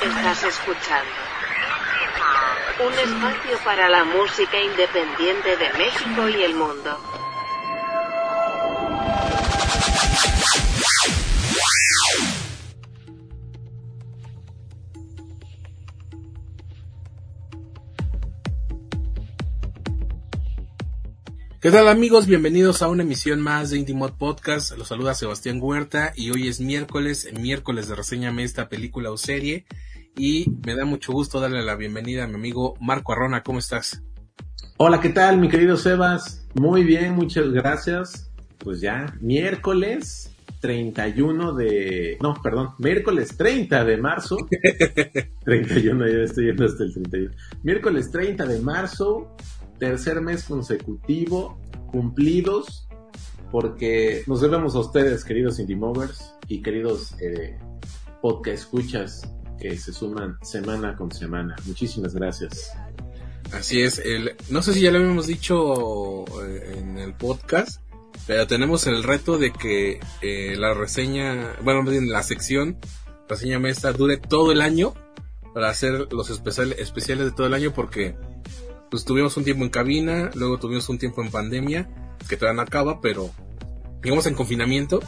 Estás escuchando un espacio para la música independiente de México y el mundo. ¿Qué tal amigos? Bienvenidos a una emisión más de Intimod Podcast. Los saluda Sebastián Huerta y hoy es miércoles, miércoles de reseñame esta película o serie y me da mucho gusto darle la bienvenida a mi amigo Marco Arrona. ¿Cómo estás? Hola, ¿qué tal mi querido Sebas? Muy bien, muchas gracias. Pues ya, miércoles 31 de... No, perdón, miércoles 30 de marzo. 31, ya estoy yendo hasta el 31. Miércoles 30 de marzo tercer mes consecutivo, cumplidos, porque nos debemos a ustedes, queridos Indie Movers y queridos eh, podcast escuchas que se suman semana con semana. Muchísimas gracias. Así es, el, no sé si ya lo habíamos dicho eh, en el podcast, pero tenemos el reto de que eh, la reseña, bueno, la sección reseña esta dure todo el año para hacer los especiales de todo el año porque pues tuvimos un tiempo en cabina, luego tuvimos un tiempo en pandemia, que todavía no acaba, pero digamos en confinamiento.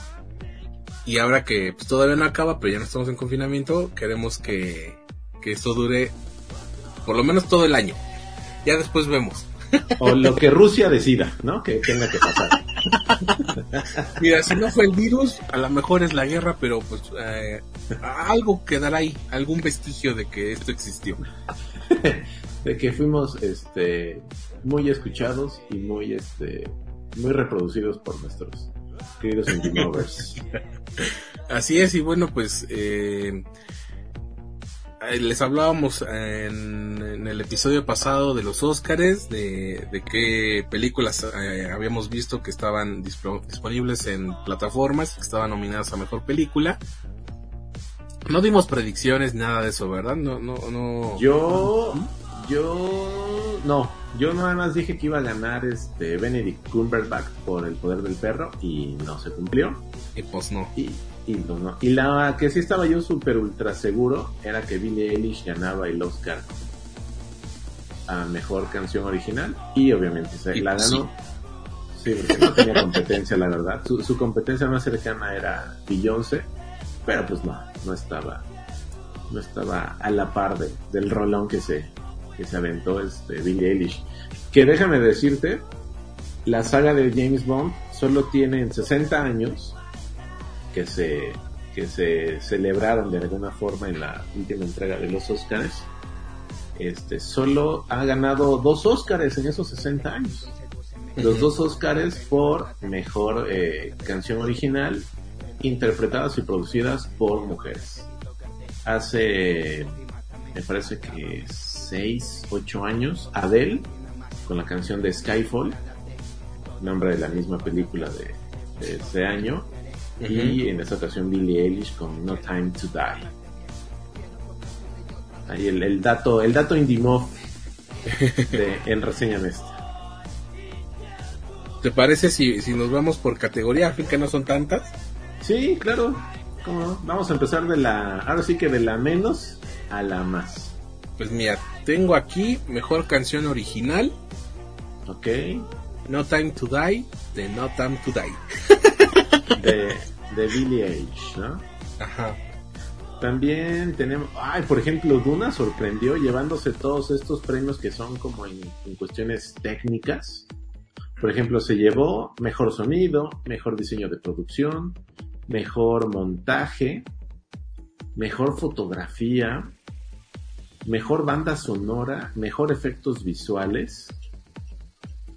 Y ahora que pues, todavía no acaba, pero ya no estamos en confinamiento, queremos que, que esto dure por lo menos todo el año. Ya después vemos. O lo que Rusia decida, ¿no? Que tenga que pasar. Mira, si no fue el virus, a lo mejor es la guerra, pero pues eh, algo quedará ahí, algún vestigio de que esto existió. de que fuimos este muy escuchados y muy este muy reproducidos por nuestros queridos. Así es, y bueno, pues eh, les hablábamos en, el episodio pasado de los Óscares, de, de qué películas eh, habíamos visto que estaban disponibles en plataformas, que estaban nominadas a Mejor Película. No dimos predicciones, nada de eso, ¿verdad? No, no, no. Yo yo no, yo nada más dije que iba a ganar este Benedict Cumberbatch por el poder del perro y no se cumplió. Y pues no. Y, y pues no. Y la que sí estaba yo súper ultra seguro era que Billie Eilish ganaba el Oscar a mejor canción original y obviamente se la ganó. Sí. porque no tenía competencia, la verdad. Su, competencia más cercana era Beyoncé, pero pues no, no estaba, no estaba a la par de, del rolón que se, que se aventó este Billie Eilish. Que déjame decirte, la saga de James Bond solo tiene 60 años que se, que se celebraron de alguna forma en la última entrega de los Oscars. Este, solo ha ganado dos Oscars en esos 60 años. Los dos Oscars por mejor eh, canción original interpretadas y producidas por mujeres. Hace, me parece que 6, 8 años, Adele, con la canción de Skyfall, nombre de la misma película de, ese año, y en esta ocasión Billie Eilish con No Time to Die. Ahí el, dato, el dato Indimov de, en Reseña Esta. ¿Te parece si, si nos vamos por categoría, fin que no son tantas? Sí, claro. Vamos a empezar de la, ahora sí que de la menos a la más. Pues mira, tengo aquí mejor canción original. Ok. No Time to Die de No Time to Die. de, de Billie Eilish, ¿no? Ajá. También tenemos, ay, por ejemplo, Duna sorprendió llevándose todos estos premios que son como en, en, cuestiones técnicas. Por ejemplo, se llevó mejor sonido, mejor diseño de producción, mejor montaje, mejor fotografía, mejor banda sonora, mejor efectos visuales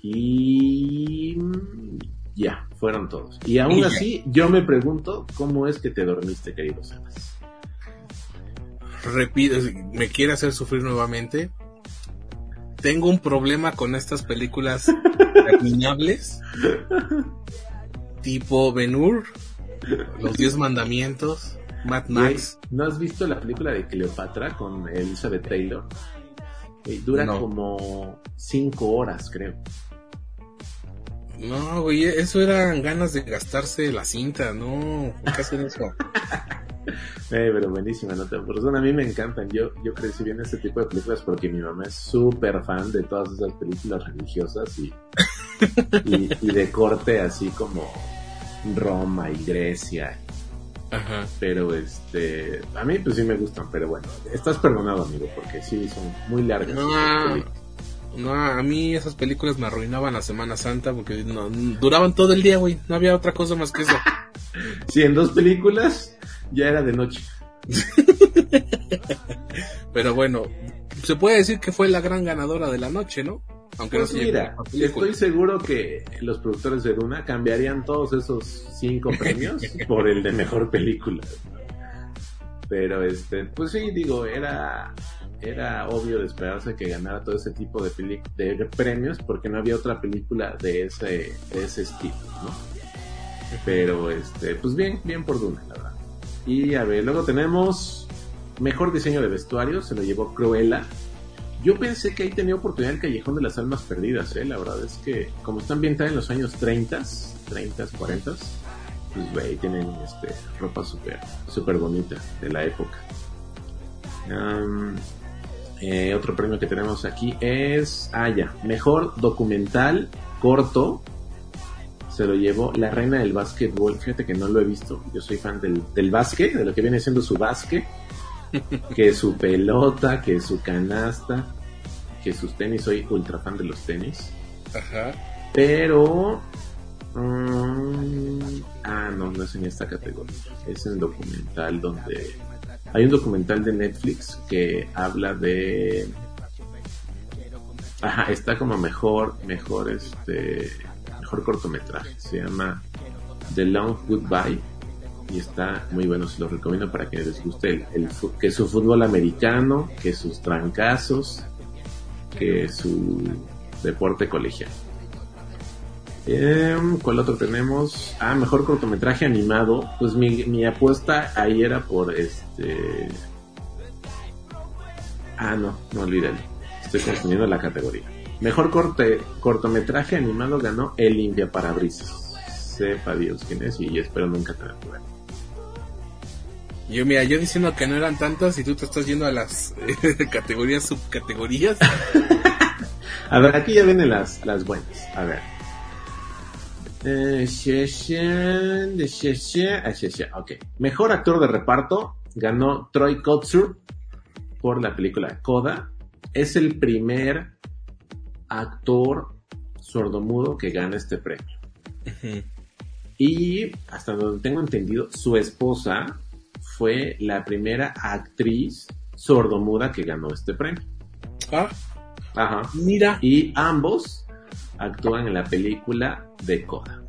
y ya, fueron todos. Y aún así, yo me pregunto cómo es que te dormiste, querido Sebas. Repito, me quiere hacer sufrir nuevamente. Tengo un problema con estas películas terminables. tipo Benur, Los Diez Mandamientos. Mad Max. ¿No has visto la película de Cleopatra con Elizabeth Taylor? dura como cinco horas, creo. No, güey, eso eran ganas de gastarse la cinta, no, ¿por qué hacen eso? Eh, pero buenísima nota. Por eso a mí me encantan. Yo, yo crecí viendo este tipo de películas porque mi mamá es súper fan de todas esas películas religiosas y, y, y de corte así como Roma y Grecia. Ajá. Pero este, a mí pues sí me gustan, pero bueno, estás perdonado amigo porque sí son muy largas. No. No, a mí esas películas me arruinaban la Semana Santa porque no, duraban todo el día, güey. No había otra cosa más que eso. Sí, en dos películas ya era de noche. Pero bueno, se puede decir que fue la gran ganadora de la noche, ¿no? Aunque Pues no mira, estoy seguro que los productores de Duna cambiarían todos esos cinco premios por el de mejor película. Pero este, pues sí, digo, era era obvio de esperarse que ganara todo ese tipo de, peli- de premios porque no había otra película de ese de ese estilo, ¿no? Pero este, pues bien, bien por Duna, la verdad. Y a ver, luego tenemos mejor diseño de vestuario, se lo llevó Cruella. Yo pensé que ahí tenía oportunidad el Callejón de las Almas Perdidas, ¿eh? La verdad es que, como está ambientada en los años 30, 30, 40, pues güey, tienen este, ropa súper súper bonita de la época. Eh, otro premio que tenemos aquí es, ah ya, mejor documental corto. Se lo llevó La Reina del Básquetbol. Fíjate que no lo he visto. Yo soy fan del, del básquet, de lo que viene siendo su básquet que su pelota, que su canasta, que sus tenis. Soy ultra fan de los tenis. Ajá. Pero... mm, ah, no, no es en esta categoría. Es en el documental donde... Hay un documental de Netflix que habla de... Ajá, está como mejor, mejor este... Mejor cortometraje. Se llama The Long Goodbye y está muy bueno, se lo recomiendo para que les guste el, que su fútbol americano, que sus trancazos, que su deporte colegial. Em, ¿Cuál otro tenemos? Ah, mejor cortometraje animado. Pues mi, apuesta ahí era por este. Ah, no, no olvídalo. Estoy confundiendo la categoría. Mejor corte, cortometraje animado ganó El Limpia Parabrisas. Sepa Dios quién es y espero nunca tener. Yo, mira, yo diciendo que no eran tantas y tú te estás yendo a las eh, categorías, subcategorías. A ver, aquí ya vienen las, las buenas. A ver. Eh, ok. Mejor actor de reparto ganó Troy Kotsur por la película Coda. Es el primer actor sordomudo que gana este premio. Y hasta donde tengo entendido, su esposa fue la primera actriz sordomuda que ganó este premio. Ah, Ajá. mira. Y ambos actúan en la película de Coda.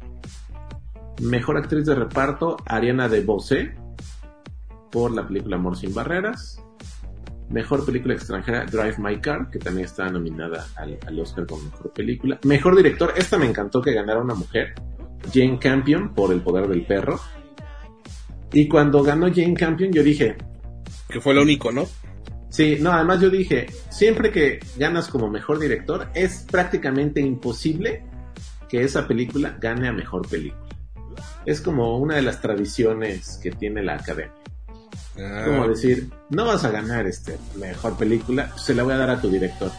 Mejor actriz de reparto, Ariana DeBose, por la película Amor sin Barreras. Mejor película extranjera, Drive My Car, que también está nominada al, al Oscar como mejor película. Mejor director, esta me encantó que ganara una mujer, Jane Campion, por El Poder del Perro. Y cuando ganó Jane Campion, yo dije, Que fue lo único, ¿no? Sí, no, además yo dije, siempre que ganas como mejor director, es prácticamente imposible que esa película gane a mejor película. Es como una de las tradiciones que tiene la academia. Ah, Como decir, no vas a ganar este mejor película, pues se la voy a dar a tu director.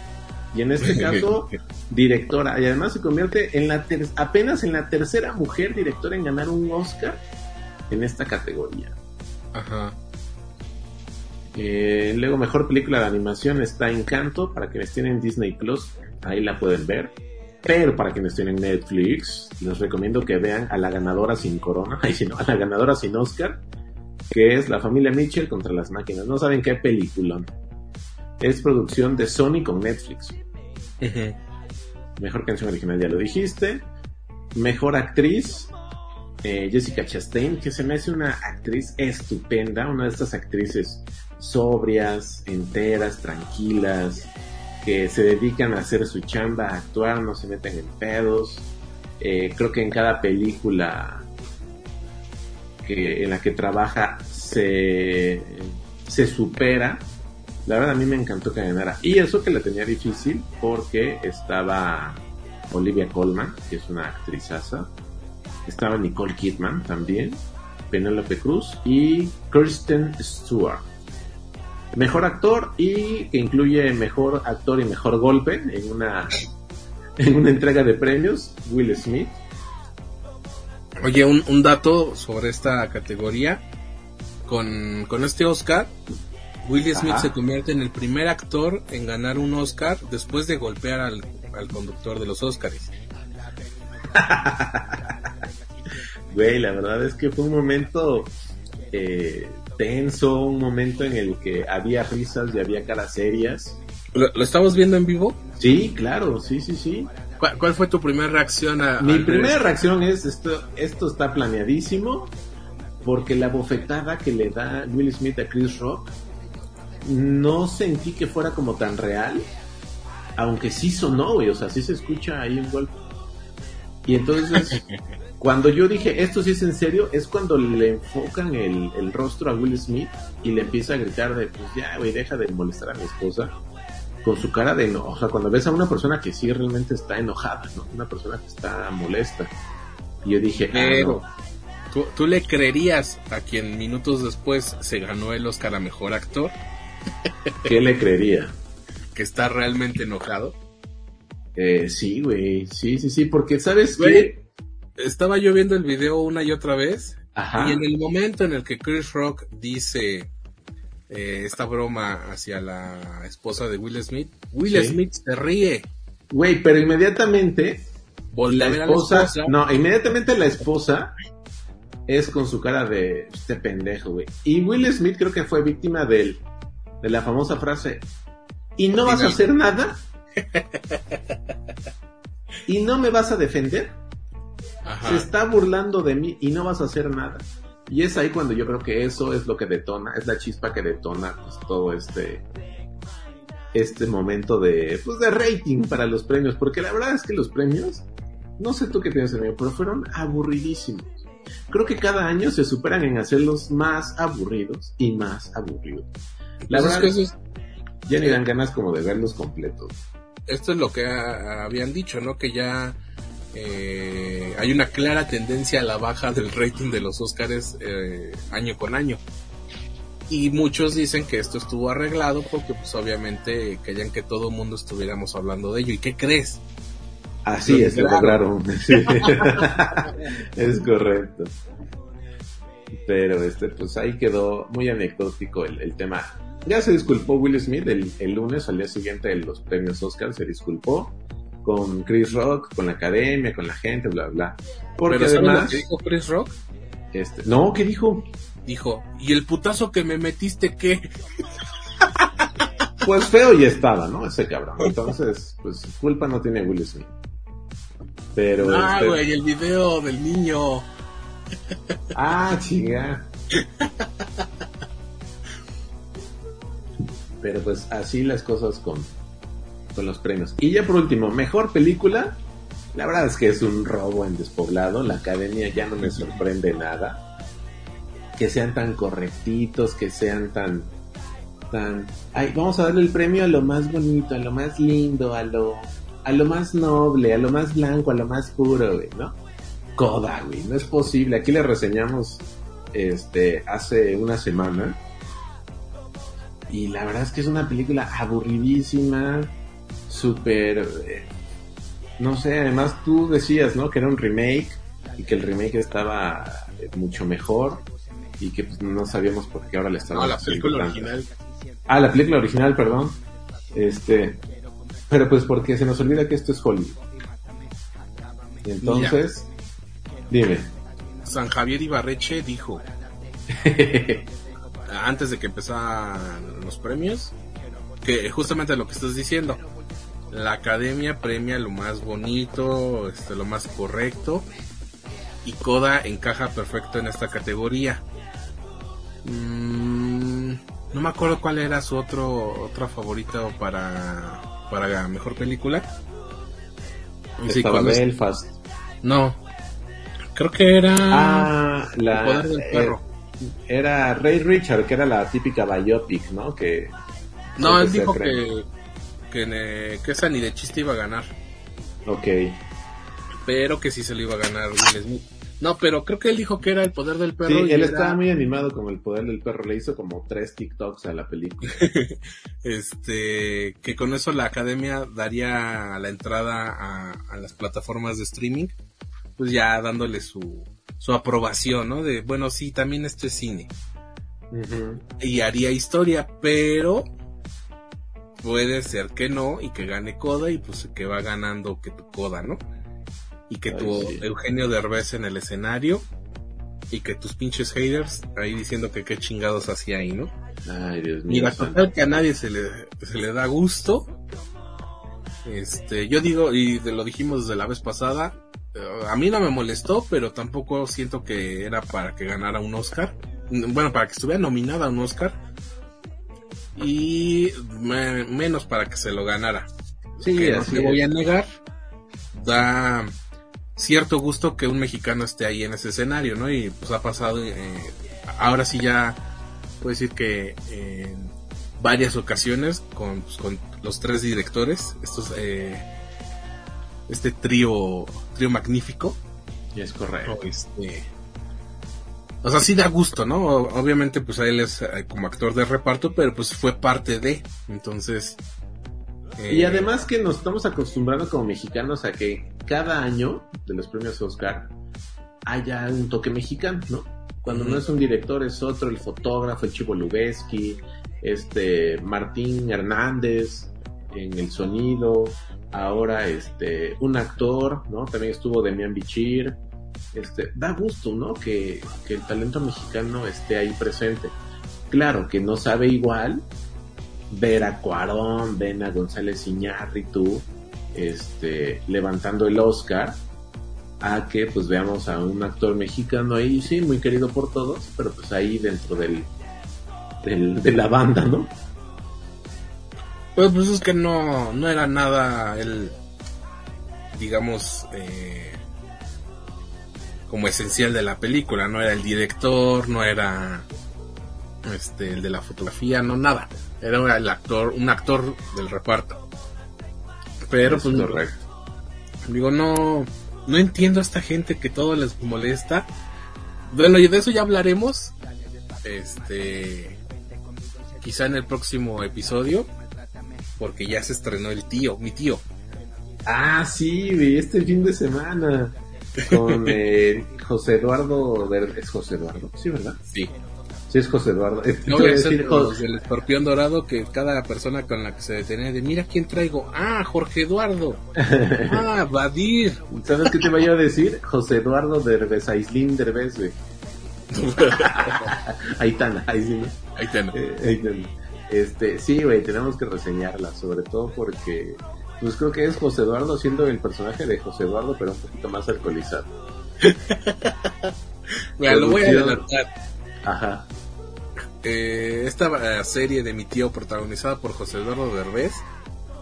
Y en este caso, directora. Y además se convierte en la ter- apenas en la tercera mujer directora en ganar un Oscar en esta categoría. Ajá. Eh, luego, mejor película de animación está Encanto. Para quienes tienen Disney Plus, ahí la pueden ver. Pero para quienes tienen Netflix, les recomiendo que vean a la ganadora sin corona, ay, si no, a la ganadora sin Oscar, que es La familia Mitchell contra las máquinas. No saben qué peliculón. Es producción de Sony con Netflix. Mejor canción original, ya lo dijiste. Mejor actriz, Jessica Chastain, que se me hace una actriz estupenda, una de estas actrices sobrias, enteras, tranquilas, que se dedican a hacer su chamba, a actuar, no se meten en pedos. Eh, creo que en cada película que, en la que trabaja se, se supera. La verdad a mí me encantó que ganara. Y eso que la tenía difícil porque estaba Olivia Colman, que es una actrizaza. Estaba Nicole Kidman también. Penélope Cruz y Kirsten Stewart. Mejor actor y que incluye mejor actor y mejor golpe en una, en una entrega de premios, Will Smith. Oye, un, un dato sobre esta categoría. Con, con este Oscar, Will Smith Ajá. se convierte en el primer actor en ganar un Oscar después de golpear al, al conductor de los Oscars. Güey, la verdad es que fue un momento eh, tenso, un momento en el que había risas y había caras serias. ¿Lo, lo estamos viendo en vivo? Sí, claro, sí, sí, sí. ¿Cuál, cuál fue tu primera reacción a Mi primera reacción es esto, esto está planeadísimo porque la bofetada que le da Will Smith a Chris Rock no sentí que fuera como tan real, aunque sí sonó, güey, o sea, sí se escucha ahí un golpe. Y entonces, cuando yo dije, esto sí es en serio, es cuando le enfocan el, el rostro a Will Smith y le empieza a gritar de, pues ya, güey, deja de molestar a mi esposa. Con su cara de enojo, o sea, cuando ves a una persona que sí realmente está enojada, ¿no? Una persona que está molesta. Y yo dije, ah, Pero, no. ¿tú, ¿tú le creerías a quien minutos después se ganó el Oscar a Mejor Actor ¿qué le creería? que está realmente enojado? Eh, sí, güey, sí, sí, sí, porque sabes Güey, que... Estaba yo viendo el video una y otra vez Ajá. y en el momento en el que Chris Rock dice eh, esta broma hacia la esposa de Will Smith, Will Sí. Smith se ríe. Güey, pero inmediatamente la a ver a la esposa, esposa. no, inmediatamente la esposa es con su cara de este pendejo, güey. Y Will Smith creo que fue víctima del, de la famosa frase, ¿y no vas a hacer nada? ¿Y no me vas a defender? Ajá. Se está burlando de mí y no vas a hacer nada. Y es ahí cuando yo creo que eso es lo que detona, es la chispa que detona pues, todo este este momento de pues de rating para los premios, porque la verdad es que los premios, no sé tú qué piensas, amigo, pero fueron aburridísimos. Creo que cada año se superan en hacerlos más aburridos y más aburridos. La Pues es verdad, que eso es- ya ni dan ganas como de verlos completos. esto es lo que habían dicho, ¿no? Que ya eh, hay una clara tendencia a la baja del rating de los Oscars eh, año con año. Y muchos dicen que esto estuvo arreglado porque pues obviamente querían que todo el mundo estuviéramos hablando de ello. ¿Y qué crees? Así Lo es, lo lograron. Es correcto. Pero este, pues ahí quedó muy anecdótico el, el tema. Ya se disculpó Will Smith el, el lunes, al día siguiente de los premios Oscar, se disculpó con Chris Rock, con la academia, con la gente, bla, bla. Porque Pero ¿sabes lo además, que dijo Chris Rock? este, no, ¿qué dijo? Dijo, ¿y el putazo que me metiste qué? Pues feo y estaba, ¿no? Ese cabrón. Entonces, pues culpa no tiene Will Smith. Pero Ah, este- güey, el video del niño. Ah, chinga. Pero pues así las cosas con, con los premios. Y ya por último, mejor película. La verdad es que es un robo en despoblado. La academia ya no me sorprende nada. Que sean tan correctitos, que sean tan. tan. Ay, vamos a darle el premio a lo más bonito, a lo más lindo, a lo. a lo más noble, a lo más blanco, a lo más puro, güey, ¿no? Coda, güey, no es posible. Aquí le reseñamos este hace una semana. Y la verdad es que es una película aburridísima, súper... eh, no sé, además tú decías, ¿no? Que era un remake y que el remake estaba eh, mucho mejor y que pues, no sabíamos por qué ahora le estaban No, la película original. Ah, la película original, perdón. Este, pero pues porque se nos olvida que esto es Hollywood. Y entonces, dime. San Javier Ibarreche dijo, antes de que empezaran los premios, que justamente lo que estás diciendo, la academia premia lo más bonito, este, lo más correcto, y Coda encaja perfecto en esta categoría. Mm, no me acuerdo cuál era su otro otro favorito para para la mejor película. Sí, Estaba. Belfast. No, creo que era Ah, El la, poder del eh, perro. era Ray Richard, que era la típica biopic, ¿no? Que No, él dijo que, que, ne- que esa ni de chiste iba a ganar, Ok. pero que sí se lo iba a ganar Will Smith. No, pero creo que él dijo que era el poder del perro. Sí, y él era- estaba muy animado con el poder del perro. Le hizo como tres TikToks a la película. este, que con eso la academia daría la entrada a, a las plataformas de streaming, pues ya dándole su, su aprobación, ¿no? De, bueno, sí, también esto es cine. Y haría historia, pero puede ser que no y que gane Coda y pues que va ganando que tu Coda, ¿no? Y que Ay, tu sí. Eugenio Derbez en el escenario y que tus pinches haters ahí diciendo que qué chingados hacía ahí, ¿no? Ay, Dios mío. Mira, santo. total que a nadie se le, se le da gusto. Este, yo digo, y lo dijimos desde la vez pasada, eh, a mí no me molestó, pero tampoco siento que era para que ganara un Oscar. Bueno, para que estuviera nominada a un Oscar. Y me- menos para que se lo ganara. Sí, que no te voy a negar. Da cierto gusto que un mexicano esté ahí en ese escenario, ¿no? Y pues ha pasado, eh, ahora sí ya puedo decir que en varias ocasiones con, pues, con los tres directores, estos, eh, este trío, trío magnífico, Es correcto. este, o sea, sí da gusto, ¿no? Obviamente, pues a él es eh, como actor de reparto, pero pues fue parte de, entonces. Y eh, además que nos estamos acostumbrando como mexicanos a que cada año de los premios Oscar haya un toque mexicano, ¿no? Cuando no es un director es otro, el fotógrafo, el Chivo Lubeski, este Martín Hernández en el sonido, ahora este un actor, ¿no? También estuvo Demian Bichir. Este, da gusto, ¿no? Que, que el talento mexicano esté ahí presente. Claro que no sabe igual ver a Cuarón, ven a González Iñárritu, este, levantando el Oscar, a que pues veamos a un actor mexicano ahí, sí, muy querido por todos, pero pues ahí dentro del, del de la banda, ¿no? Pues, pues es que no, no era nada el, digamos, eh, como esencial de la película, no era el director, no era este el de la fotografía, no nada, era el actor, un actor del reparto. Pero Es pues correcto. digo, no, no entiendo a esta gente que todo les molesta. Bueno, y de eso ya hablaremos. Este, quizá en el próximo episodio, porque ya se estrenó el tío, mi tío. Ah, sí, este fin de semana con eh, José Eduardo, es José Eduardo, sí, ¿verdad? Sí. Sí, es José Eduardo. Este, No voy a decir del escorpión dorado que cada persona con la que se detenía de mira quién traigo. Ah, Jorge Eduardo. Ah, Badir. ¿Sabes qué te yo a decir? José Eduardo Derbez, Aislinn Derbez, güey. Aitana. Ahí te Eh, Aitana. Este, sí, güey, tenemos que reseñarla, sobre todo porque, pues creo que es José Eduardo siendo el personaje de José Eduardo, pero un poquito más alcoholizado. Mira, lo voy a adelantar. Ajá. Eh, esta serie de mi tío protagonizada por José Eduardo Derbez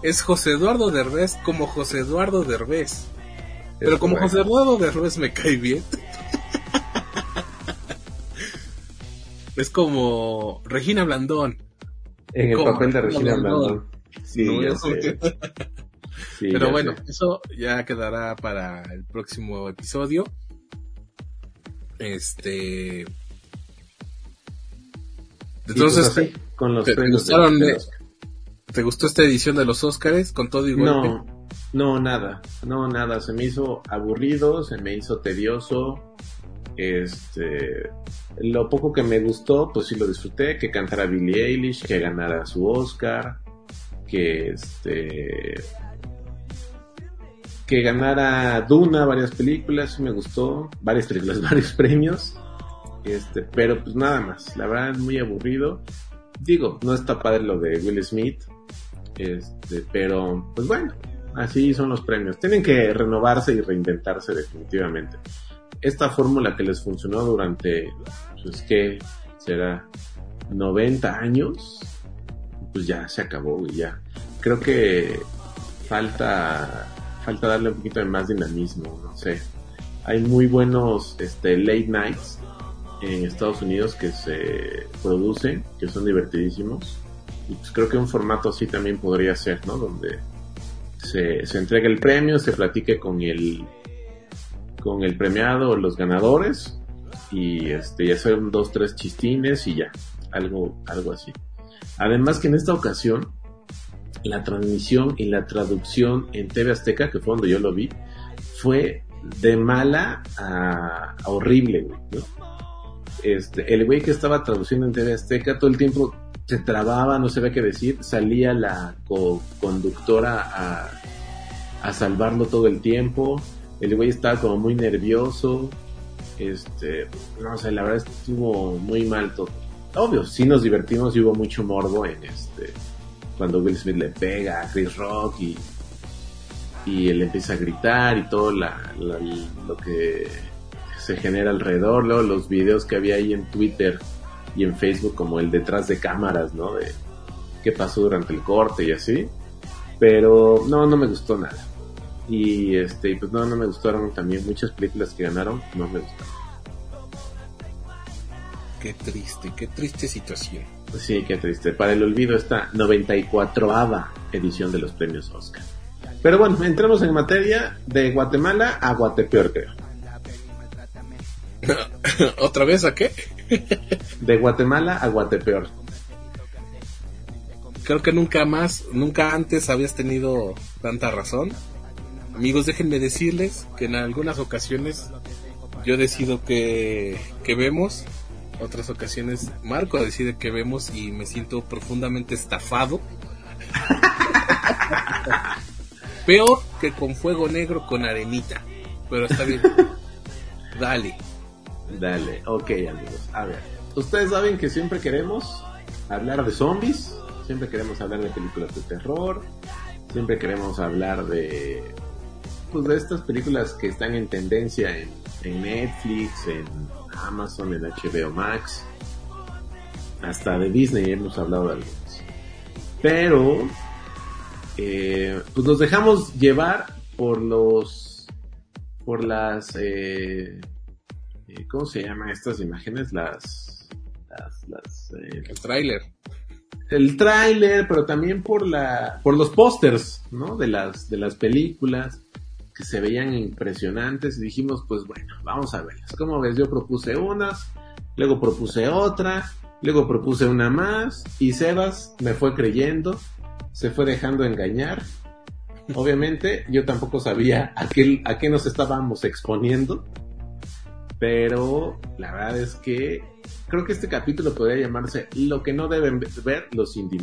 es José Eduardo Derbez como José Eduardo Derbez. Pero como. José Eduardo Derbez me cae bien. es como Regina Blandón. En el papel de Regina no, Blandón. Sí, No. Sí, Pero bueno, sé. eso ya quedará para el próximo episodio. Este. Entonces, pues, así, con los ¿te- gustaron de de- los- ¿te gustó esta edición de los Óscares con todo y golpe? No, no, nada, no, nada, se me hizo aburrido, se me hizo tedioso, este, lo poco que me gustó, pues sí lo disfruté, que cantara Billie Eilish, que ganara su Oscar, que este, que ganara Duna, varias películas, me gustó, varias películas, varios premios, este, pero pues nada más, la verdad muy aburrido, digo, no está padre lo de Will Smith, este, pero, pues bueno, así son los premios. Tienen que renovarse y reinventarse definitivamente. Esta fórmula que les funcionó durante, pues que será 90 años, pues ya se acabó y ya. Creo que falta, falta darle un poquito de más dinamismo, no sé. Hay muy buenos, este, late nights en Estados Unidos que se producen, que son divertidísimos. Y pues creo que un formato así también podría ser, ¿no? Donde se, se entregue el premio, se platique con el con el premiado los ganadores y este, y hacer dos, tres chistines y ya, algo, algo así. Además que en esta ocasión, la transmisión y la traducción en TV Azteca, que fue donde yo lo vi, fue de mala a, horrible, güey, ¿no? Este, el güey que estaba traduciendo en TV Azteca todo el tiempo se trababa, no sabía qué decir, salía la co-conductora a, a salvarlo todo el tiempo, el güey estaba como muy nervioso, este, no sé, la verdad estuvo muy mal todo. Obvio, sí nos divertimos y hubo mucho morbo en este, cuando Will Smith le pega a Chris Rock y, y él empieza a gritar y todo la, lo que se genera alrededor, luego los videos que había ahí en Twitter y en Facebook como el detrás de cámaras, ¿no? De qué pasó durante el corte y así. Pero no, no me gustó nada. Y este, pues no, no me gustaron también muchas películas que ganaron, no me gustaron. Qué triste, qué triste situación. Sí, qué triste. Para el olvido esta 94ava edición de los premios Oscar. Pero bueno, entremos en materia de Guatemala a Guatepeor, creo. ¿Otra vez a qué? De Guatemala a Guatepeor. Creo que nunca más, nunca antes habías tenido tanta razón. Amigos, déjenme decirles que en algunas ocasiones yo decido que, que vemos, otras ocasiones Marco decide que vemos y me siento profundamente estafado. Peor que con fuego negro con arenita. Pero está bien. Dale. Dale, ok amigos. A ver, ustedes saben que siempre queremos hablar de zombies, siempre queremos hablar de películas de terror, siempre queremos hablar de pues de estas películas que están en tendencia en, en Netflix, en Amazon, en HBO Max, hasta de Disney hemos hablado de algunas. Pero eh, pues nos dejamos llevar por los por las eh, eh, ¿cómo se llaman estas imágenes? Las las, las eh, El tráiler. el tráiler, pero también por la por los pósters, ¿no? De las de las películas que se veían impresionantes y dijimos, pues bueno, vamos a verlas. ¿Cómo ves? Yo propuse unas, luego propuse otra, luego propuse una más y Sebas me fue creyendo, se fue dejando engañar. Obviamente, yo tampoco sabía a qué, a qué nos estábamos exponiendo, pero la verdad es que creo que este capítulo podría llamarse Lo que no deben ver los indie.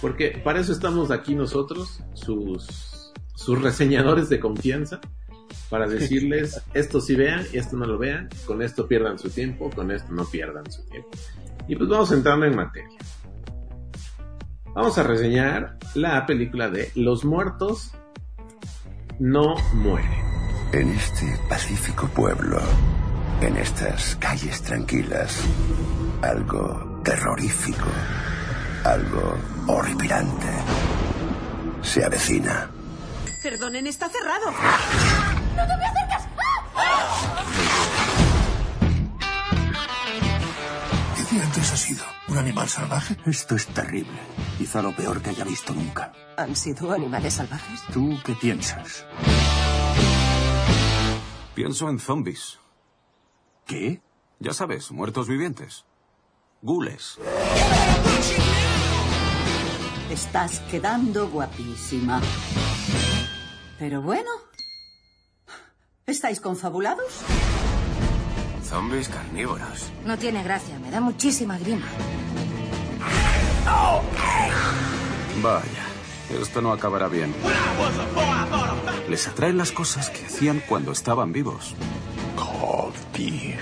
Porque para eso estamos aquí nosotros, sus, sus reseñadores de confianza, para decirles esto sí vean y esto no lo vean, con esto pierdan su tiempo, con esto no pierdan su tiempo. Y pues vamos entrando en materia. Vamos a reseñar la película de Los muertos no mueren. En este pacífico pueblo, en estas calles tranquilas, algo terrorífico, algo horripilante se avecina. Perdonen, está cerrado. ¿Qué diantres ha sido? ¿Un animal salvaje? Esto es terrible. Quizá lo peor que haya visto nunca. ¿Han sido animales salvajes? ¿Tú qué piensas? Pienso en zombies. ¿Qué? Ya sabes, muertos vivientes. Gules. Estás quedando guapísima. Pero bueno. ¿Estáis confabulados? Zombies carnívoros. No tiene gracia, me da muchísima grima. Vaya, esto no acabará bien. Les atraen las cosas que hacían cuando estaban vivos. Beer.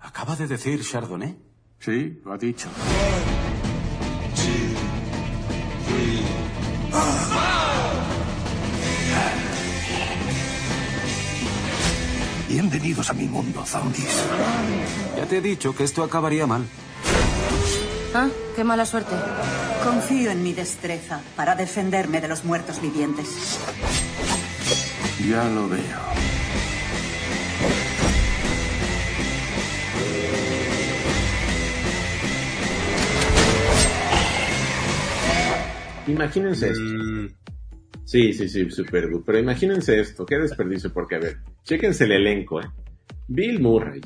¿Acaba de decir Chardonnay? Sí, lo ha dicho. Bienvenidos a mi mundo, zombies. Ya te he dicho que esto acabaría mal. Ah, qué mala suerte. Confío en mi destreza para defenderme de los muertos vivientes. Ya lo veo. Imagínense esto. Mm, Sí, sí, sí, super good. Pero imagínense esto, qué desperdicio, porque a ver, chéquense el elenco, ¿eh? Bill Murray,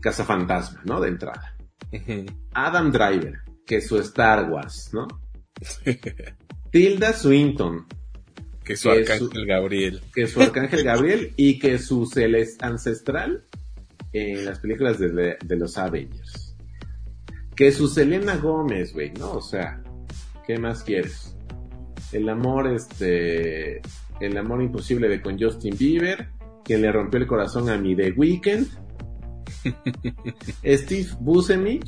Cazafantasma, ¿no? De entrada. Adam Driver, que es su Star Wars, ¿no? Tilda Swinton, Que su Que arcángel su- Gabriel. que su Arcángel Gabriel y que su Celeste ancestral en las películas de, de los Avengers. Que su Selena Gómez, güey, ¿no? O sea, ¿qué más quieres? El amor, este, el amor imposible de con Justin Bieber, que le rompió el corazón a mi The Weeknd. Steve Buscemi,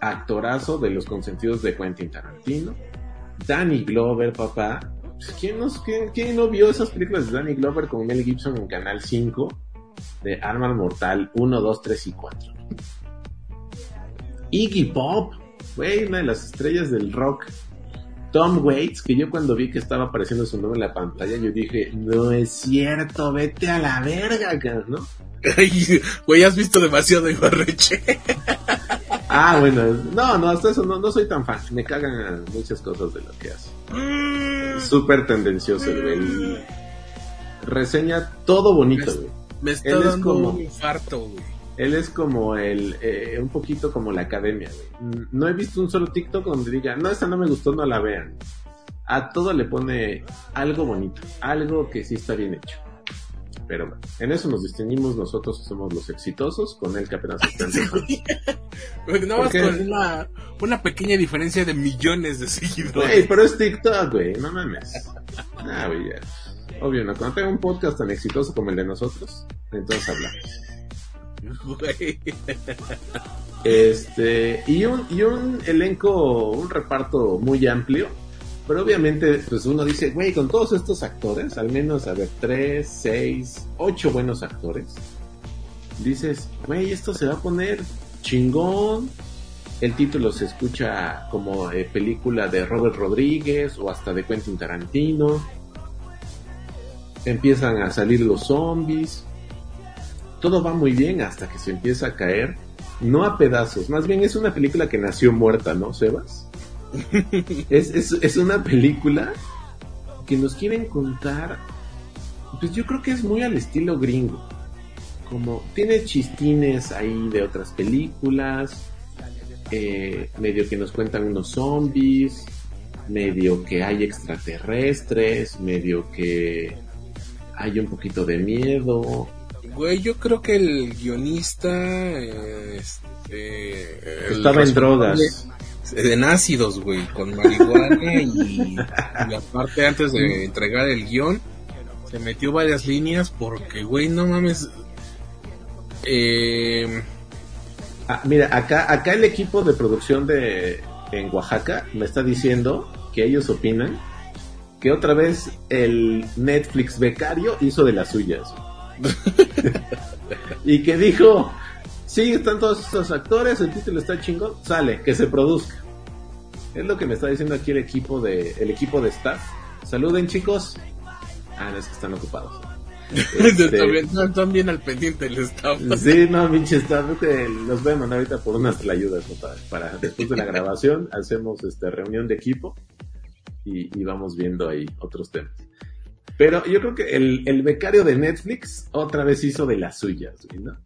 actorazo de los consentidos de Quentin Tarantino. Danny Glover, papá. Pues, ¿Quién, nos- quién- quién no vio esas películas de Danny Glover con Mel Gibson en Canal 5? De Arma Mortal 1, 2, 3 y 4. Iggy Pop, güey, una de las estrellas del rock. Tom Waits, que yo cuando vi que estaba apareciendo su nombre en la pantalla, yo dije, no es cierto, vete a la verga, ¿no? Güey, has visto demasiado Ibarreche. Ah, bueno, no, no, hasta eso no, no soy tan fan. Me cagan muchas cosas de lo que hace. Súper tendencioso, el güey. Reseña todo bonito, güey. Me está Él es dando como- un infarto, güey. Él es como el, eh, un poquito como la academia, güey. Mm, No he visto un solo TikTok donde diga, no, esta no me gustó, no la vean. A todo le pone algo bonito, algo que sí está bien hecho. Pero bueno, en eso nos distinguimos nosotros, somos los exitosos, con él que apenas está empezando. Güey, Nada más con una, una pequeña diferencia de millones de seguidores. Güey, pero es TikTok, güey, no mames. Ah, güey, ya. Obvio, ¿no? Cuando tenga un podcast tan exitoso como el de nosotros, entonces hablamos. Este, y un, y un elenco, un reparto muy amplio. Pero obviamente, pues uno dice, güey, con todos estos actores, al menos, a ver, tres, seis, ocho buenos actores, dices, güey, esto se va a poner chingón. El título se escucha como eh, película de Robert Rodríguez o hasta de Quentin Tarantino. Empiezan a salir los zombies. Todo va muy bien hasta que se empieza a caer no a pedazos, más bien es una película que nació muerta, ¿no, Sebas? es, es, es una película que nos quieren contar, pues yo creo que es muy al estilo gringo. Como tiene chistines ahí de otras películas, eh, medio que nos cuentan unos zombies, medio que hay extraterrestres, medio que hay un poquito de miedo, Güey, yo creo que el guionista eh, este, el estaba en drogas. En ácidos, güey, con marihuana y, y aparte antes de entregar el guion se metió varias líneas porque, güey, no mames. Eh, Ah, mira, acá, acá el equipo de producción de en Oaxaca me está diciendo que ellos opinan que otra vez el Netflix becario hizo de las suyas. y que dijo, sí, están todos estos actores, el título está chingón, sale, que se produzca. Es lo que me está diciendo aquí el equipo de, el equipo de staff. Saluden chicos. Ah, no es que están ocupados. Este, están bien al pendiente el staff. Sí, no, pinche staff, los voy a mandar ahorita por unas ayudas, ¿no? para, para después de la grabación hacemos este reunión de equipo y, y vamos viendo ahí otros temas. Pero yo creo que el, el becario de Netflix otra vez hizo de las suyas, ¿no?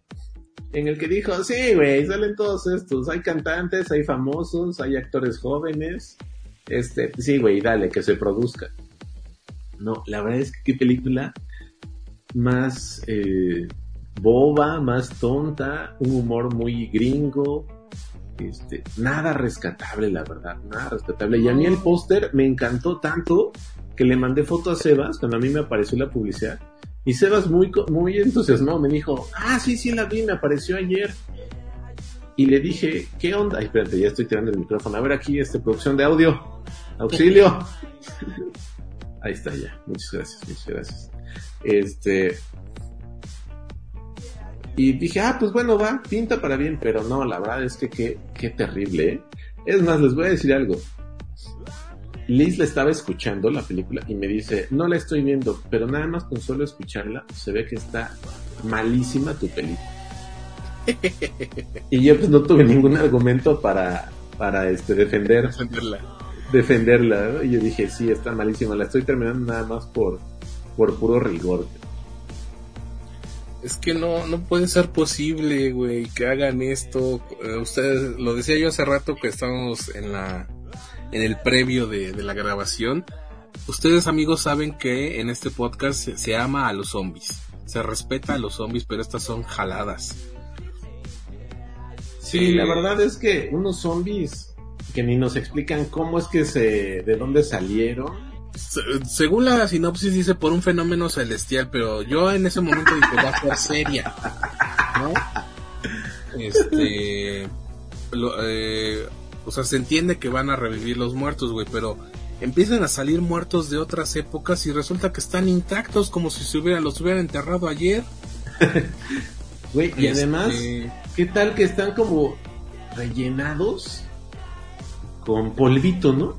En el que dijo, sí, güey, salen todos estos, hay cantantes, hay famosos, hay actores jóvenes, este, sí, güey, dale, que se produzca. No, la verdad es que qué película más eh, boba, más tonta, un humor muy gringo, este, nada rescatable, la verdad, nada rescatable. Y a mí el póster me encantó tanto que le mandé foto a Sebas cuando a mí me apareció la publicidad. Y Sebas muy, muy entusiasmado me dijo, ah, sí, sí la vi, me apareció ayer. Y le dije, ¿qué onda? Ay, espérate, ya estoy tirando el micrófono. A ver aquí, este, producción de audio. Auxilio. Ahí está ya. Muchas gracias, muchas gracias. Este. Y dije, ah, pues bueno, va, pinta para bien, pero no, la verdad es que qué, qué terrible, ¿eh? Es más, les voy a decir algo. Liz la estaba escuchando la película y me dice, no la estoy viendo, pero nada más con solo escucharla se ve que está malísima tu película. y yo pues no tuve ningún argumento para, para este, defender Defenderla. defenderla. ¿no? Y yo dije, sí, está malísima. La estoy terminando nada más por, por puro rigor. Es que no, no puede ser posible, güey, que hagan esto. Eh, ustedes, lo decía yo hace rato que estábamos en la, en el previo de, de la grabación. Ustedes amigos saben que en este podcast se, se ama a los zombies. Se respeta a los zombies, pero estas son jaladas. Sí, la verdad es que unos zombies que ni nos explican cómo es que se, de dónde salieron. Se- según la sinopsis dice por un fenómeno celestial, pero yo en ese momento dije va a ser seria, ¿no? Este, lo- eh, o sea, se entiende que van a revivir los muertos, güey, pero empiezan a salir muertos de otras épocas y resulta que están intactos como si se hubieran, los hubieran enterrado ayer. Güey, y Este, además, ¿qué tal que están como rellenados con polvito, no?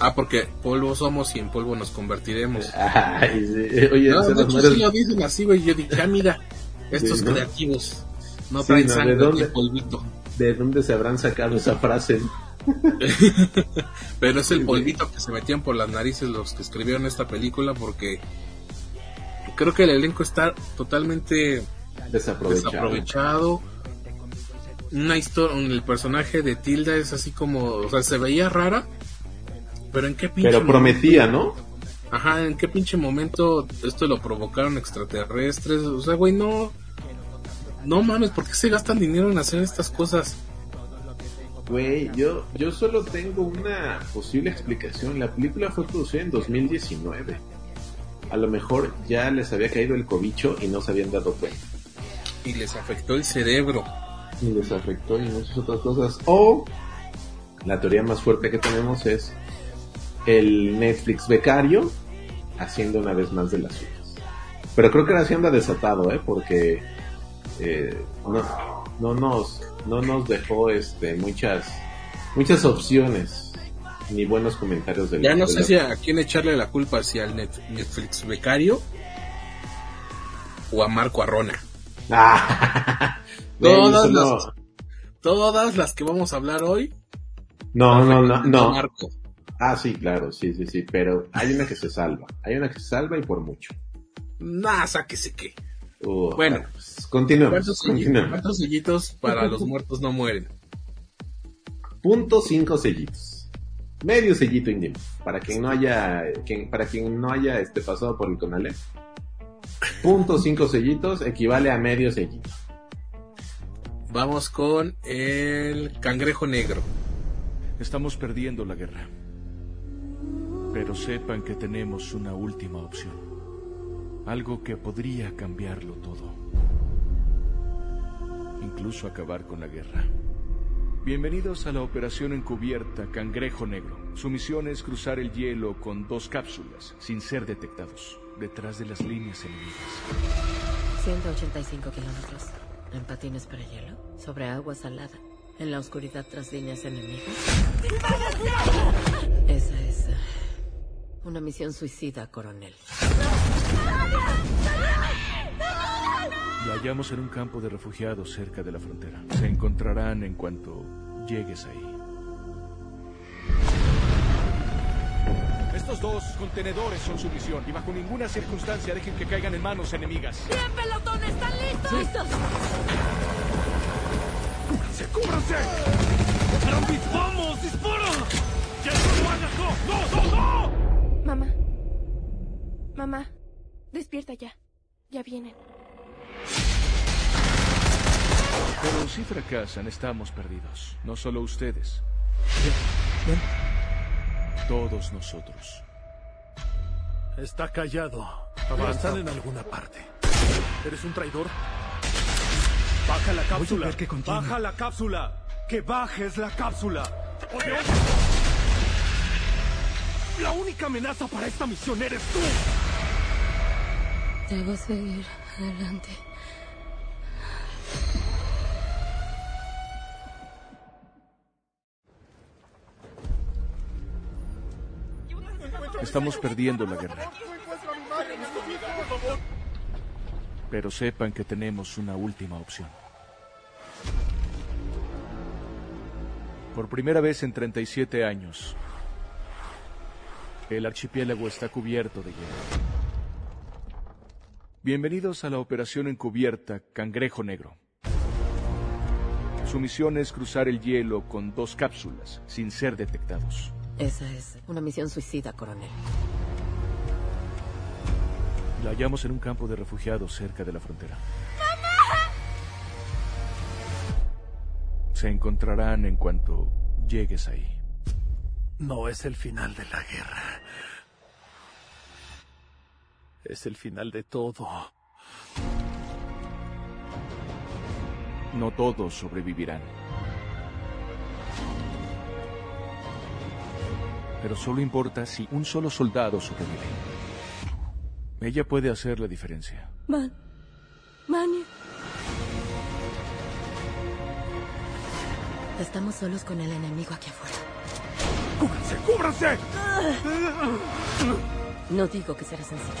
Ah, porque polvo somos y en polvo nos convertiremos. Ay, sí. Oye, No, de hecho, sí lo dicen así, güey. Yo dije, ah, mira, estos Sí, ¿no? creativos no Sí, traen no, ¿de sangre dónde? ni polvito. ¿De dónde se habrán sacado esa frase? Pero es el polvito que se metían por las narices los que escribieron esta película porque creo que el elenco está totalmente Desaprovechado. desaprovechado. Una historia, el personaje de Tilda es así como, o sea, se veía rara, pero en qué pinche Pero prometía, ¿no? momento- Ajá, en qué pinche momento esto lo provocaron extraterrestres, o sea, güey, no no mames, ¿por qué se gastan dinero en hacer estas cosas? Güey, yo, yo solo tengo una posible explicación. La película fue producida en 2019. A lo mejor ya les había caído el cobicho y no se habían dado cuenta. Y les afectó el cerebro. Y les afectó y muchas otras cosas. O la teoría más fuerte que tenemos es el Netflix becario haciendo una vez más de las suyas. Pero creo que ahora sí anda desatado, ¿eh? Porque eh, no, no nos no nos dejó este muchas muchas opciones ni buenos comentarios del Ya no sé si a quién echarle la culpa, si al Net- Netflix becario o a Marco Arrona. Ah, Todas solo- las, todas las que vamos a hablar hoy. No, no, no, no. Marco. Ah, sí, claro, sí, sí, sí, pero hay una que se salva. Hay una que se salva y por mucho. Nah, sáquese que. Uh, Bueno. pues, continuemos, ¿Cuántos, sellitos, para los muertos no mueren? Punto cinco sellitos. Medio sellito indie. Para quien no haya, quien, para quien no haya este pasado por el Conalep. Punto cinco sellitos equivale a medio sellito. Vamos con el cangrejo negro. Estamos perdiendo la guerra. Pero sepan que tenemos una última opción. Algo que podría cambiarlo todo. Incluso acabar con la guerra. Bienvenidos a la operación encubierta Cangrejo Negro. Su misión es cruzar el hielo con dos cápsulas, sin ser detectados, detrás de las líneas enemigas. 185 kilómetros. En patines para hielo. Sobre agua salada. En la oscuridad tras líneas enemigas. Esa es eh, una misión suicida, coronel. Y hallamos en un campo de refugiados cerca de la frontera. Se encontrarán en cuanto llegues ahí. Estos dos contenedores son su misión y bajo ninguna circunstancia dejen que caigan en manos enemigas. ¡Bien, pelotón! ¿Están listos? ¡Listos! ¡Cúbranse, cúbranse! ¡Vamos, dispara! ¡Ya no lo no, no, no! Mamá. Mamá. Despierta ya. Ya vienen. Pero si fracasan, estamos perdidos. No solo ustedes. Todos nosotros. Está callado. Están en alguna parte. ¿Eres un traidor? ¡Baja la cápsula. ver qué contiene. ¡Baja la cápsula! ¡Que bajes la cápsula! La única amenaza para esta misión eres tú. Debo seguir adelante. Estamos perdiendo la guerra. Pero sepan que tenemos una última opción. Por primera vez en 37 años, el archipiélago está cubierto de hielo. Bienvenidos a la operación encubierta Cangrejo Negro. Su misión es cruzar el hielo con dos cápsulas sin ser detectados. Esa es una misión suicida, coronel. La hallamos en un campo de refugiados cerca de la frontera. Se encontrarán en cuanto llegues ahí. No es el final de la guerra. Es el final de todo. No todos sobrevivirán. Pero solo importa si un solo soldado sobrevive. Ella puede hacer la diferencia. Man. Manny. Estamos solos con el enemigo aquí afuera. ¡Cúbranse, cúbranse! No digo que será sencillo.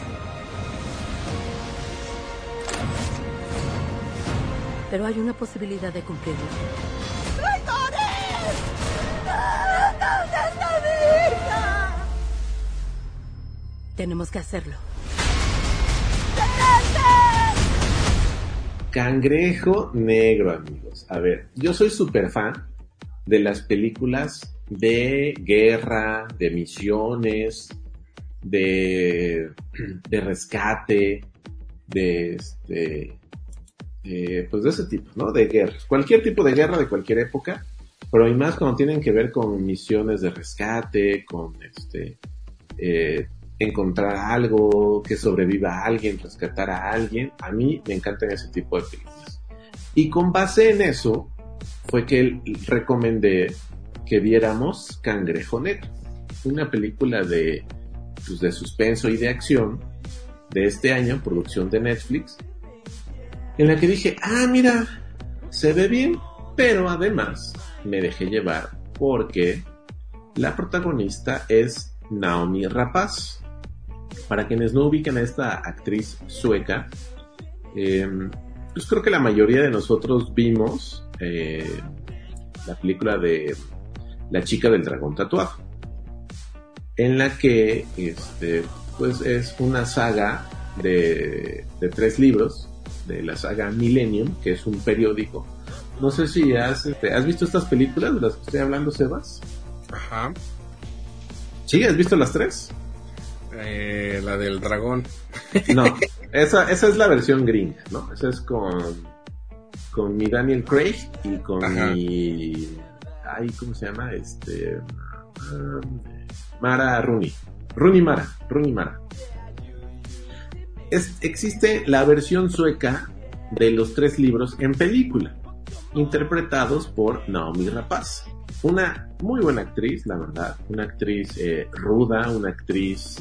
Pero hay una posibilidad de cumplirlo. ¡Traidores! ¡No! esta vida! Tenemos que hacerlo. Cangrejo Negro, amigos. A ver, yo soy súper fan de las películas de guerra, de misiones, de, de rescate, de este, pues de ese tipo, ¿no? De guerras. Cualquier tipo de guerra de cualquier época, pero y más cuando tienen que ver con misiones de rescate, con este, eh, encontrar algo, que sobreviva a alguien, rescatar a alguien. A mí me encantan ese tipo de películas. Y con base en eso fue que recomendé que viéramos Cangrejo Negro, una película de, pues, de suspenso y de acción de este año, producción de Netflix, en la que dije, ah, mira, se ve bien, pero además me dejé llevar porque la protagonista es Naomi Rapaz. Para quienes no ubican a esta actriz sueca, eh, pues creo que la mayoría de nosotros vimos eh, la película de La chica del dragón tatuado, en la que este, pues es una saga de, de tres libros de la saga Millennium, que es un periódico. No sé si has, este, ¿has visto estas películas de las que estoy hablando, Sebas. Ajá. ¿Sí? ¿Has visto las tres? Eh, la del dragón. No, esa, esa es la versión gringa, ¿no? Esa es con, con mi Daniel Craig y con Ajá. mi... Ay, ¿cómo se llama? Este... um, Mara Rooney. Rooney Mara. Rooney Mara. Es- existe la versión sueca de los tres libros en película, interpretados por Naomi Rapaz. Una muy buena actriz, la verdad. Una actriz eh, ruda, una actriz,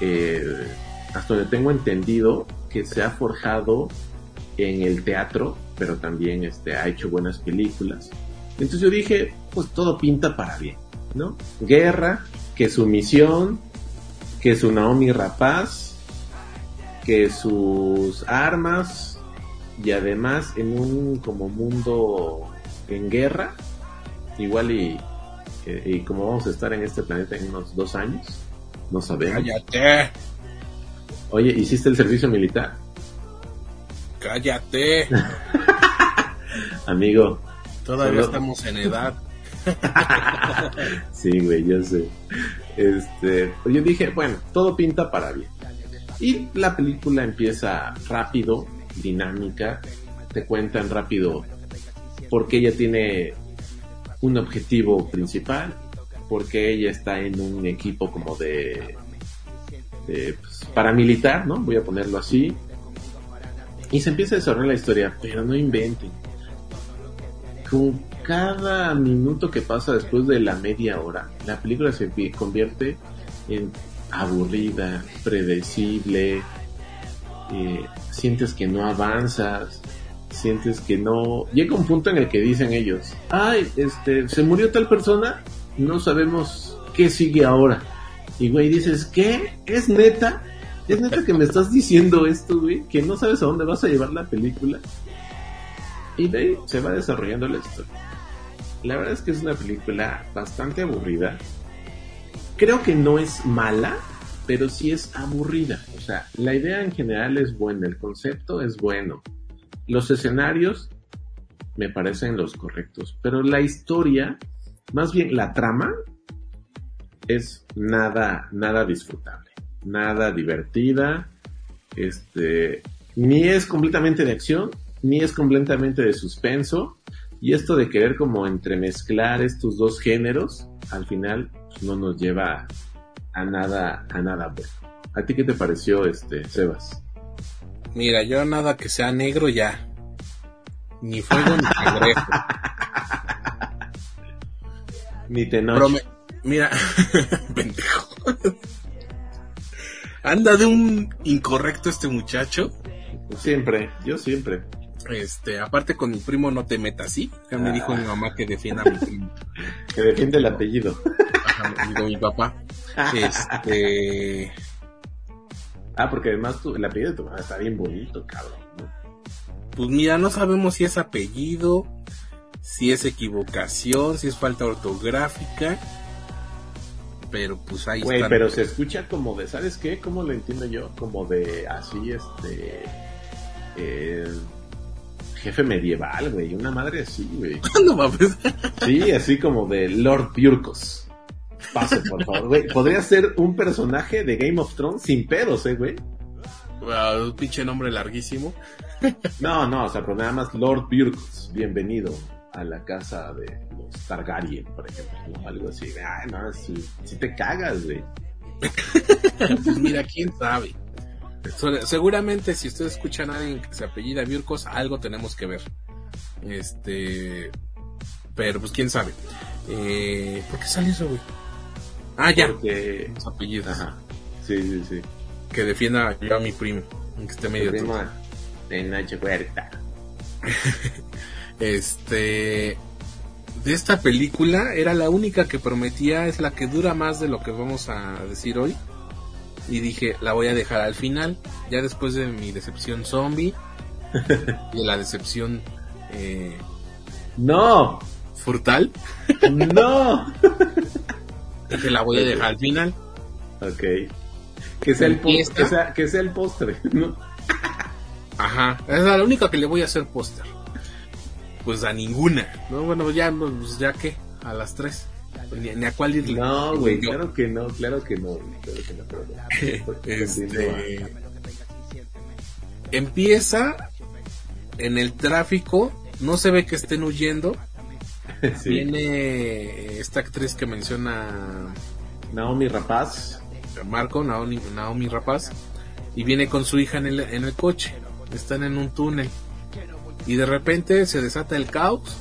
eh, hasta donde tengo entendido, que se ha forjado en el teatro, pero también este, ha hecho buenas películas. Entonces yo dije, pues todo pinta para bien, ¿no? Guerra, que su misión, que su Naomi Rapaz, que sus armas y además en un como mundo en guerra, igual y, y como vamos a estar en este planeta en unos dos años, no sabemos. Cállate, Oye, ¿hiciste el servicio militar? cállate. Amigo. Todavía Solo- estamos en edad. Sí, güey, yo sé. Este, yo dije, bueno, todo pinta para bien. Y la película empieza rápido, dinámica, te cuentan rápido porque ella tiene un objetivo principal, porque ella está en un equipo como de, pues, paramilitar, ¿no? Voy a ponerlo así. Y se empieza a desarrollar la historia, pero no inventen. Con cada minuto que pasa después de la media hora, la película se convierte en aburrida, predecible, eh, sientes que no avanzas, sientes que no... Llega un punto en el que dicen ellos, ay, este, se murió tal persona, no sabemos qué sigue ahora. Y güey, dices, ¿qué? ¿Es neta? ¿Es neta que me estás diciendo esto, güey? Que no sabes a dónde vas a llevar la película. Y de ahí se va desarrollando la historia. La verdad es que es una película bastante aburrida. Creo que no es mala, pero sí es aburrida. O sea, la idea en general es buena, el concepto es bueno. Los escenarios me parecen los correctos, pero la historia, más bien la trama, es nada, nada disfrutable, nada divertida, este, ni es completamente de acción, ni es completamente de suspenso, y esto de querer como entremezclar estos dos géneros, al final pues, no nos lleva a nada, a nada bueno. ¿A ti qué te pareció, este, Sebas? Mira, yo nada que sea negro ya. Ni fuego ni cangrejo. ni Tenoch. Mira, pendejo. Anda de un incorrecto este muchacho. Siempre, yo siempre. Este, aparte con mi primo no te metas así. Ya me dijo mi mamá que defienda a mi primo. Que defiende el apellido. Ajá, mi papá. Este. Ah, porque además tu, el apellido de tu mamá está bien bonito, cabrón. ¿no? Pues mira, no sabemos si es apellido, si es equivocación, si es falta ortográfica. Pero pues ahí Güey, está. pero se escucha como de, ¿sabes qué? ¿Cómo lo entiendo yo? Como de así, este. eh, jefe medieval, güey. Una madre así, güey. no mames. Sí, así como de Lord Purcos. Pase, por favor, güey. Podría ser un personaje de Game of Thrones sin pedos, eh, güey. Wow, un pinche nombre larguísimo. No, no, o sea, pero nada más Lord Purcos. Bienvenido a la casa de los Targaryen, por ejemplo. Algo así. Ay, no, si, si te cagas, güey. Pues mira, quién sabe. Seguramente si ustedes escuchan a alguien que se apellida Biurcos, algo tenemos que ver. Este. Pero pues quién sabe. Eh, ¿Por qué salió eso, güey? Ah, ya. Porque. Los apellidos. Ajá. Sí, sí, sí. Que defienda yo a mi primo. Que esté medio tonto. de Noche Huerta. Este. De esta película era la única que prometía, es la que dura más de lo que vamos a decir hoy. Y dije, la voy a dejar al final. Ya después de mi decepción zombie. y de la decepción eh, ¡No! frutal. ¡No! Dije, la voy a dejar al final. Ok. Que sea el, que sea, que sea el postre, ¿no? Ajá. Es la única que le voy a hacer póster. Pues a ninguna. No, bueno, ya, pues ya que. A las tres. Ni, ni a cuál irle. No, güey, claro que no, claro que no, güey, claro que no. Este, empieza en el tráfico, no se ve que estén huyendo. Sí. Viene esta actriz que menciona Naomi Rapaz. Marco, Naomi, Naomi Rapaz, y viene con su hija en el, en el coche. Están en un túnel. Y de repente se desata el caos.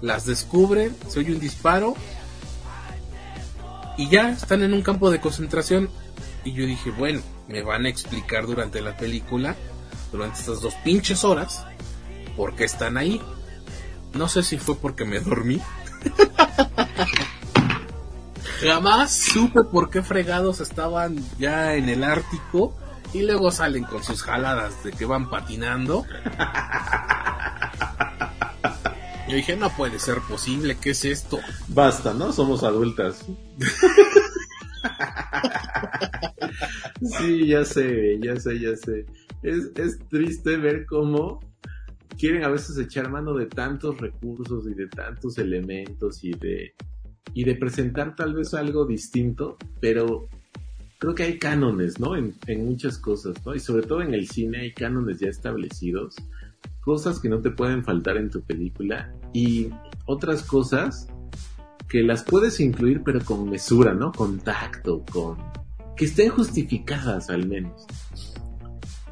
Las descubren, se oye un disparo. Y ya están en un campo de concentración. Y yo dije, bueno, me van a explicar durante la película, durante estas dos pinches horas, por qué están ahí. No sé si fue porque me dormí. Jamás supe por qué fregados estaban ya en el Ártico y luego salen con sus jaladas de que van patinando. Yo dije, no puede ser posible, ¿qué es esto? Basta, ¿no? Somos adultas. sí, ya sé, ya sé, ya sé. Es, es triste ver cómo quieren a veces echar mano de tantos recursos y de tantos elementos y de y de presentar tal vez algo distinto, pero creo que hay cánones, ¿no? En, en muchas cosas, ¿no? Y sobre todo en el cine hay cánones ya establecidos, cosas que no te pueden faltar en tu película y otras cosas que las puedes incluir pero con mesura, ¿no? Con tacto, con que estén justificadas al menos.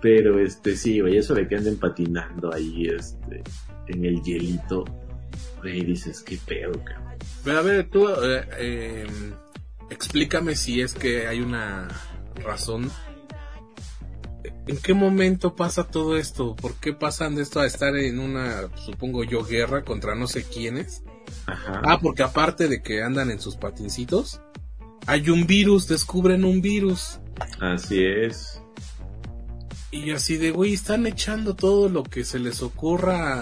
Pero este sí, güey, eso de que anden patinando ahí este en el hielito, güey, dices, qué pedo, cabrón. Pero a ver, tú eh, eh, explícame si es que hay una razón. ¿En qué momento pasa todo esto? ¿Por qué pasan de esto a estar en una, supongo yo, guerra contra no sé quiénes? Ajá. Ah, porque aparte de que andan en sus patincitos, hay un virus, descubren un virus. Así es. Y así de, güey, están echando todo lo que se les ocurra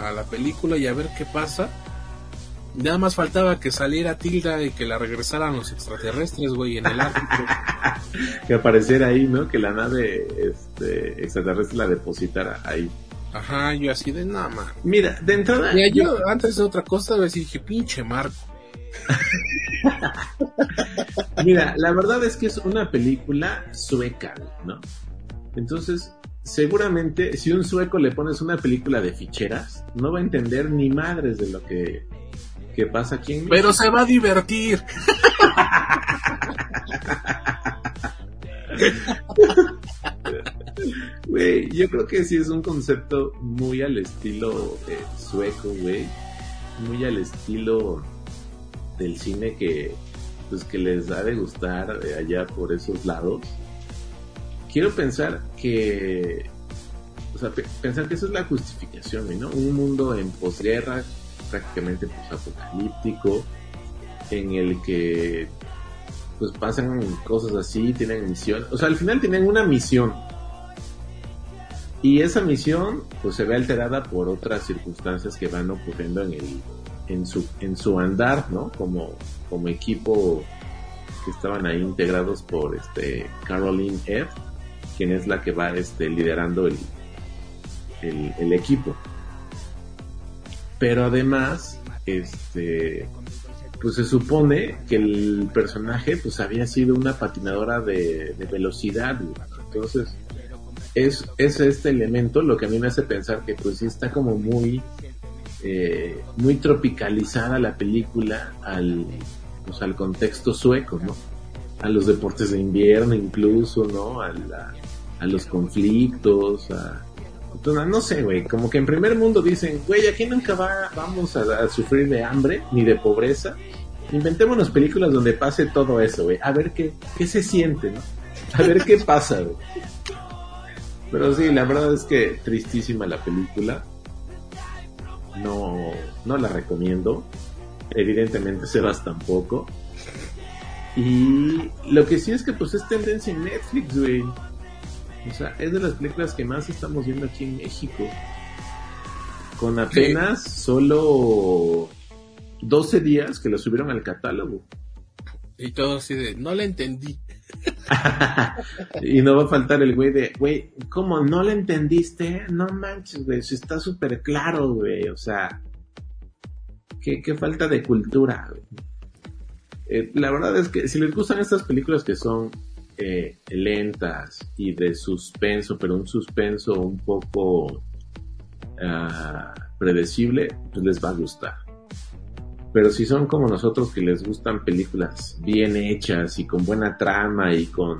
a, a la película y a ver qué pasa. Nada más faltaba que saliera Tilda y que la regresaran los extraterrestres, güey, en el árbitro. que apareciera ahí, ¿no? Que la nave este, extraterrestre la depositara ahí. Ajá, yo así de nada más. Mira, de entrada. Mira, yo antes de otra cosa, dije, pinche Marco. Mira, la verdad es que es una película sueca, ¿no? Entonces, seguramente si un sueco le pones una película de ficheras, no va a entender ni madres de lo que, que pasa aquí en Pero se va a divertir. Güey, yo creo que sí es un concepto muy al estilo eh, sueco, güey. Muy al estilo del cine que pues que les ha de gustar de allá por esos lados. Quiero pensar que o sea, pe- pensar que esa es la justificación, ¿no? Un mundo en posguerra, prácticamente apocalíptico, en el que pues pasan cosas así, tienen misión, o sea, al final tienen una misión. Y esa misión pues se ve alterada por otras circunstancias que van ocurriendo en el en su en su andar, ¿no? Como como equipo que estaban ahí integrados por este Caroline F, quien es la que va este liderando el el, el equipo. Pero además, este, pues se supone que el personaje pues había sido una patinadora de, velocidad. Entonces, es, es este elemento lo que a mí me hace pensar que pues sí está como muy, eh, muy tropicalizada la película al, pues, al contexto sueco, ¿no? A los deportes de invierno incluso, ¿no? A, la- a los conflictos, a, no sé, güey, como que en primer mundo dicen, güey, aquí nunca va, vamos a, a sufrir de hambre ni de pobreza. Inventémonos películas donde pase todo eso, güey. A ver qué, qué se siente, ¿no? A ver qué pasa, güey. Pero sí, la verdad es que tristísima la película. No, no la recomiendo. Evidentemente Sebas tampoco. Y lo que sí es que pues es tendencia en Netflix, güey. O sea, es de las películas que más estamos viendo aquí en México. Con apenas solo 12 días que lo subieron al catálogo. Y todo así de, no le entendí. Y no va a faltar el güey de, güey, ¿cómo no le entendiste? No manches, güey, si está súper claro, güey. O sea, qué, qué falta de cultura, güey. Eh, la verdad es que si les gustan estas películas que son eh, lentas y de suspenso, pero un suspenso un poco ah, predecible, pues les va a gustar. Pero si son como nosotros que les gustan películas bien hechas y con buena trama y con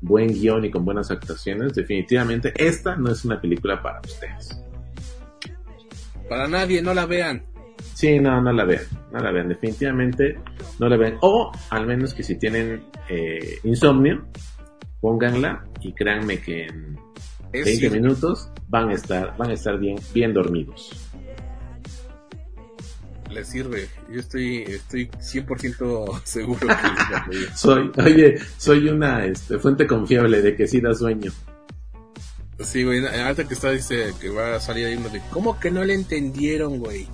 buen guion y con buenas actuaciones, definitivamente esta no es una película para ustedes. Para nadie, no la vean. Sí, no, no la vean, no la vean, definitivamente no la vean. O al menos que si tienen eh, insomnio, pónganla y créanme que en Es 20 cierto. minutos van a estar, van a estar bien, bien dormidos. Le sirve. Yo estoy, estoy 100% seguro que les. Soy, oye, soy una este, fuente confiable de que sí da sueño. Sí, güey, ahorita que está dice que va a salir ahí uno de, ¿cómo que no le entendieron, güey?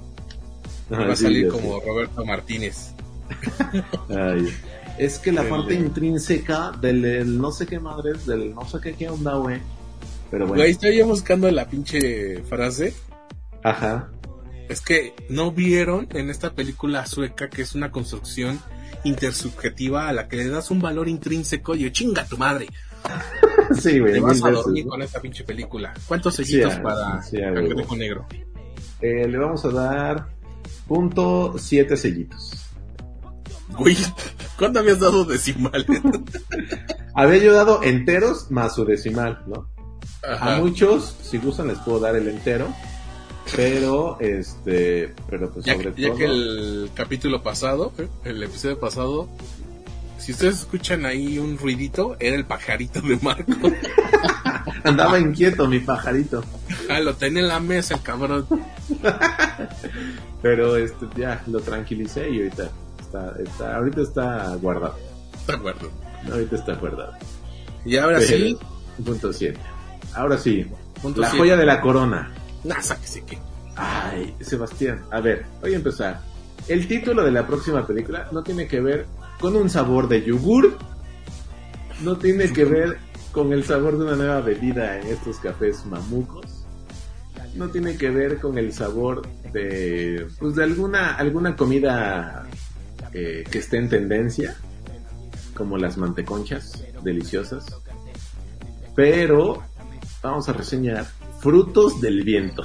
Va a sí, salir como. Roberto Martínez. Ay, es que la El- parte intrínseca del, del no sé qué madres, del no sé qué qué onda, güey. Pero bueno, Güey, estoy buscando la pinche frase. ajá. Es que no vieron en esta película sueca que es una construcción intersubjetiva a la que le das un valor intrínseco y yo, chinga tu madre. Sí, güey, Te vas a dormir con esta pinche película. ¿Cuántos sellitos Sí, a- para sí, a Cangrejo. Negro? Eh, le vamos a dar punto siete sellitos. Güey, ¿cuándo habías dado decimal? Había yo dado enteros más su decimal, ¿no? Ajá. A muchos, si gustan, les puedo dar el entero. Pero, este, pero pues Ya, sobre que- ya todo. que el capítulo pasado, el episodio pasado, si ustedes escuchan ahí un ruidito, era el pajarito de Marco. Andaba inquieto mi pajarito. ah, lo tenía en la mesa el cabrón. Pero este, ya lo tranquilicé y ahorita está, está, ahorita está guardado. De acuerdo. Ahorita está guardado. Y ahora Pero- sí, Punto 7. Ahora sí. Punto la siete. joya de la corona. nah, sáquese que. Ay, Sebastián. A ver, voy a empezar. el título de la próxima película no tiene que ver con un sabor de yogur, no tiene que ver con el sabor de una nueva bebida en estos cafés mamucos, no tiene que ver con el sabor de, pues de alguna, alguna comida eh, que esté en tendencia, como las manteconchas deliciosas, pero vamos a reseñar frutos del viento.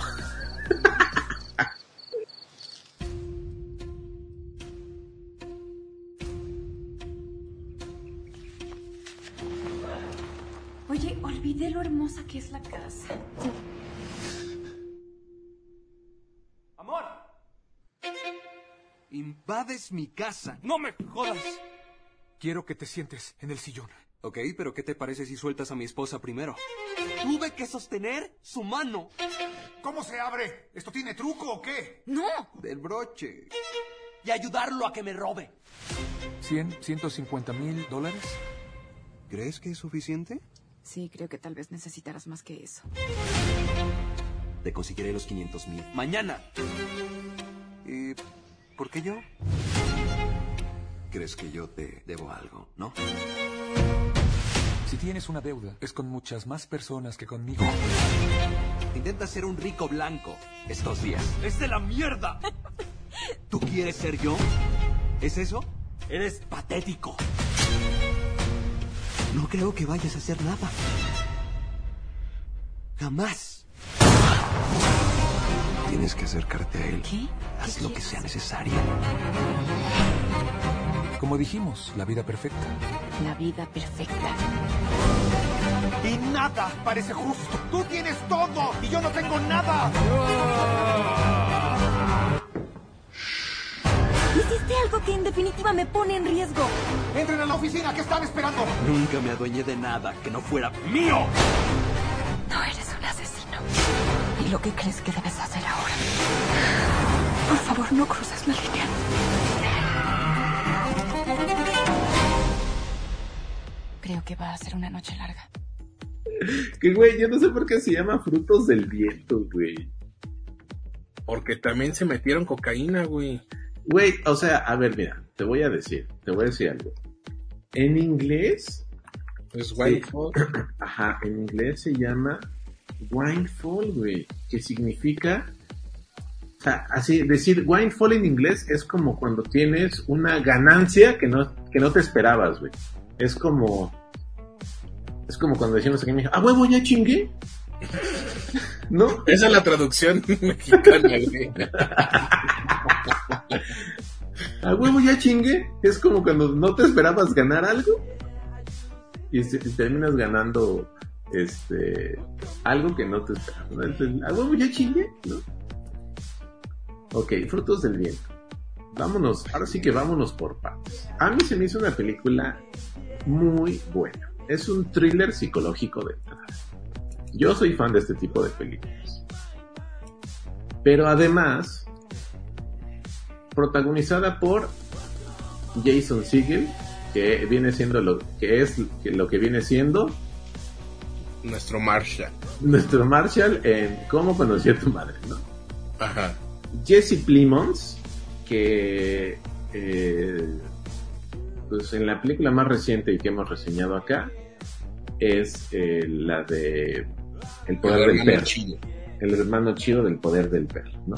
Que es la casa. Amor. Invades mi casa. No me jodas. Quiero que te sientes en el sillón. Ok, pero ¿qué te parece si sueltas a mi esposa primero? Tuve que sostener su mano. ¿Cómo se abre? ¿Esto tiene truco o qué? No. Del broche. Y ayudarlo a que me robe. ¿100, 150 mil dólares? ¿Crees que es suficiente? Sí, creo que tal vez necesitarás más que eso. Te conseguiré los 500 mil. Mañana. ¿Y por qué yo? ¿Crees que yo te debo algo, no? Si tienes una deuda, es con muchas más personas que conmigo. Intenta ser un rico blanco estos días. ¡Es de la mierda! ¿Tú quieres ser yo? ¿Es eso? Eres patético. No creo que vayas a hacer nada. Jamás. Tienes que acercarte a él. ¿Qué? Haz lo que sea necesario. Como dijimos, la vida perfecta. La vida perfecta. Y nada parece justo. Tú tienes todo y yo no tengo nada. Que en definitiva me pone en riesgo. Entren a la oficina, ¿qué están esperando? Nunca me adueñé de nada que no fuera mío. No eres un asesino. ¿Y lo que crees que debes hacer ahora? Por favor, no cruces la línea. Creo que va a ser una noche larga. Que güey, yo no sé por qué se llama frutos del viento, güey. Porque también se metieron cocaína, güey. Güey, o sea, a ver, mira, te voy a decir, te voy a decir algo. En inglés, Es Winefall. ajá, en inglés se llama winefall, güey, que significa, o sea, así decir winefall en inglés es como cuando tienes una ganancia que no que no te esperabas, güey. Es como es como cuando decimos aquí en México, "A huevo ya chingué." ¿No? Esa es la traducción mexicana, güey. A huevo ya chingue. Es como cuando no te esperabas ganar algo. Y, terminas ganando este algo que no te esperabas. ¿no? A huevo ya chingue, ¿no? Ok, frutos del viento. Vámonos, ahora sí que vámonos por partes. A mí se me hizo una película muy buena. Es un thriller psicológico de entrada. Yo soy fan de este tipo de películas. Pero además, protagonizada por Jason Segel, que viene siendo lo que es que lo que viene siendo Nuestro Marshall. nuestro Marshall en Cómo conocí a tu madre, ¿no? Ajá. Jesse Plimons, que eh, pues en la película más reciente y que hemos reseñado acá es eh, la de El poder El del perro. chido. El hermano chido del poder del perro, ¿no?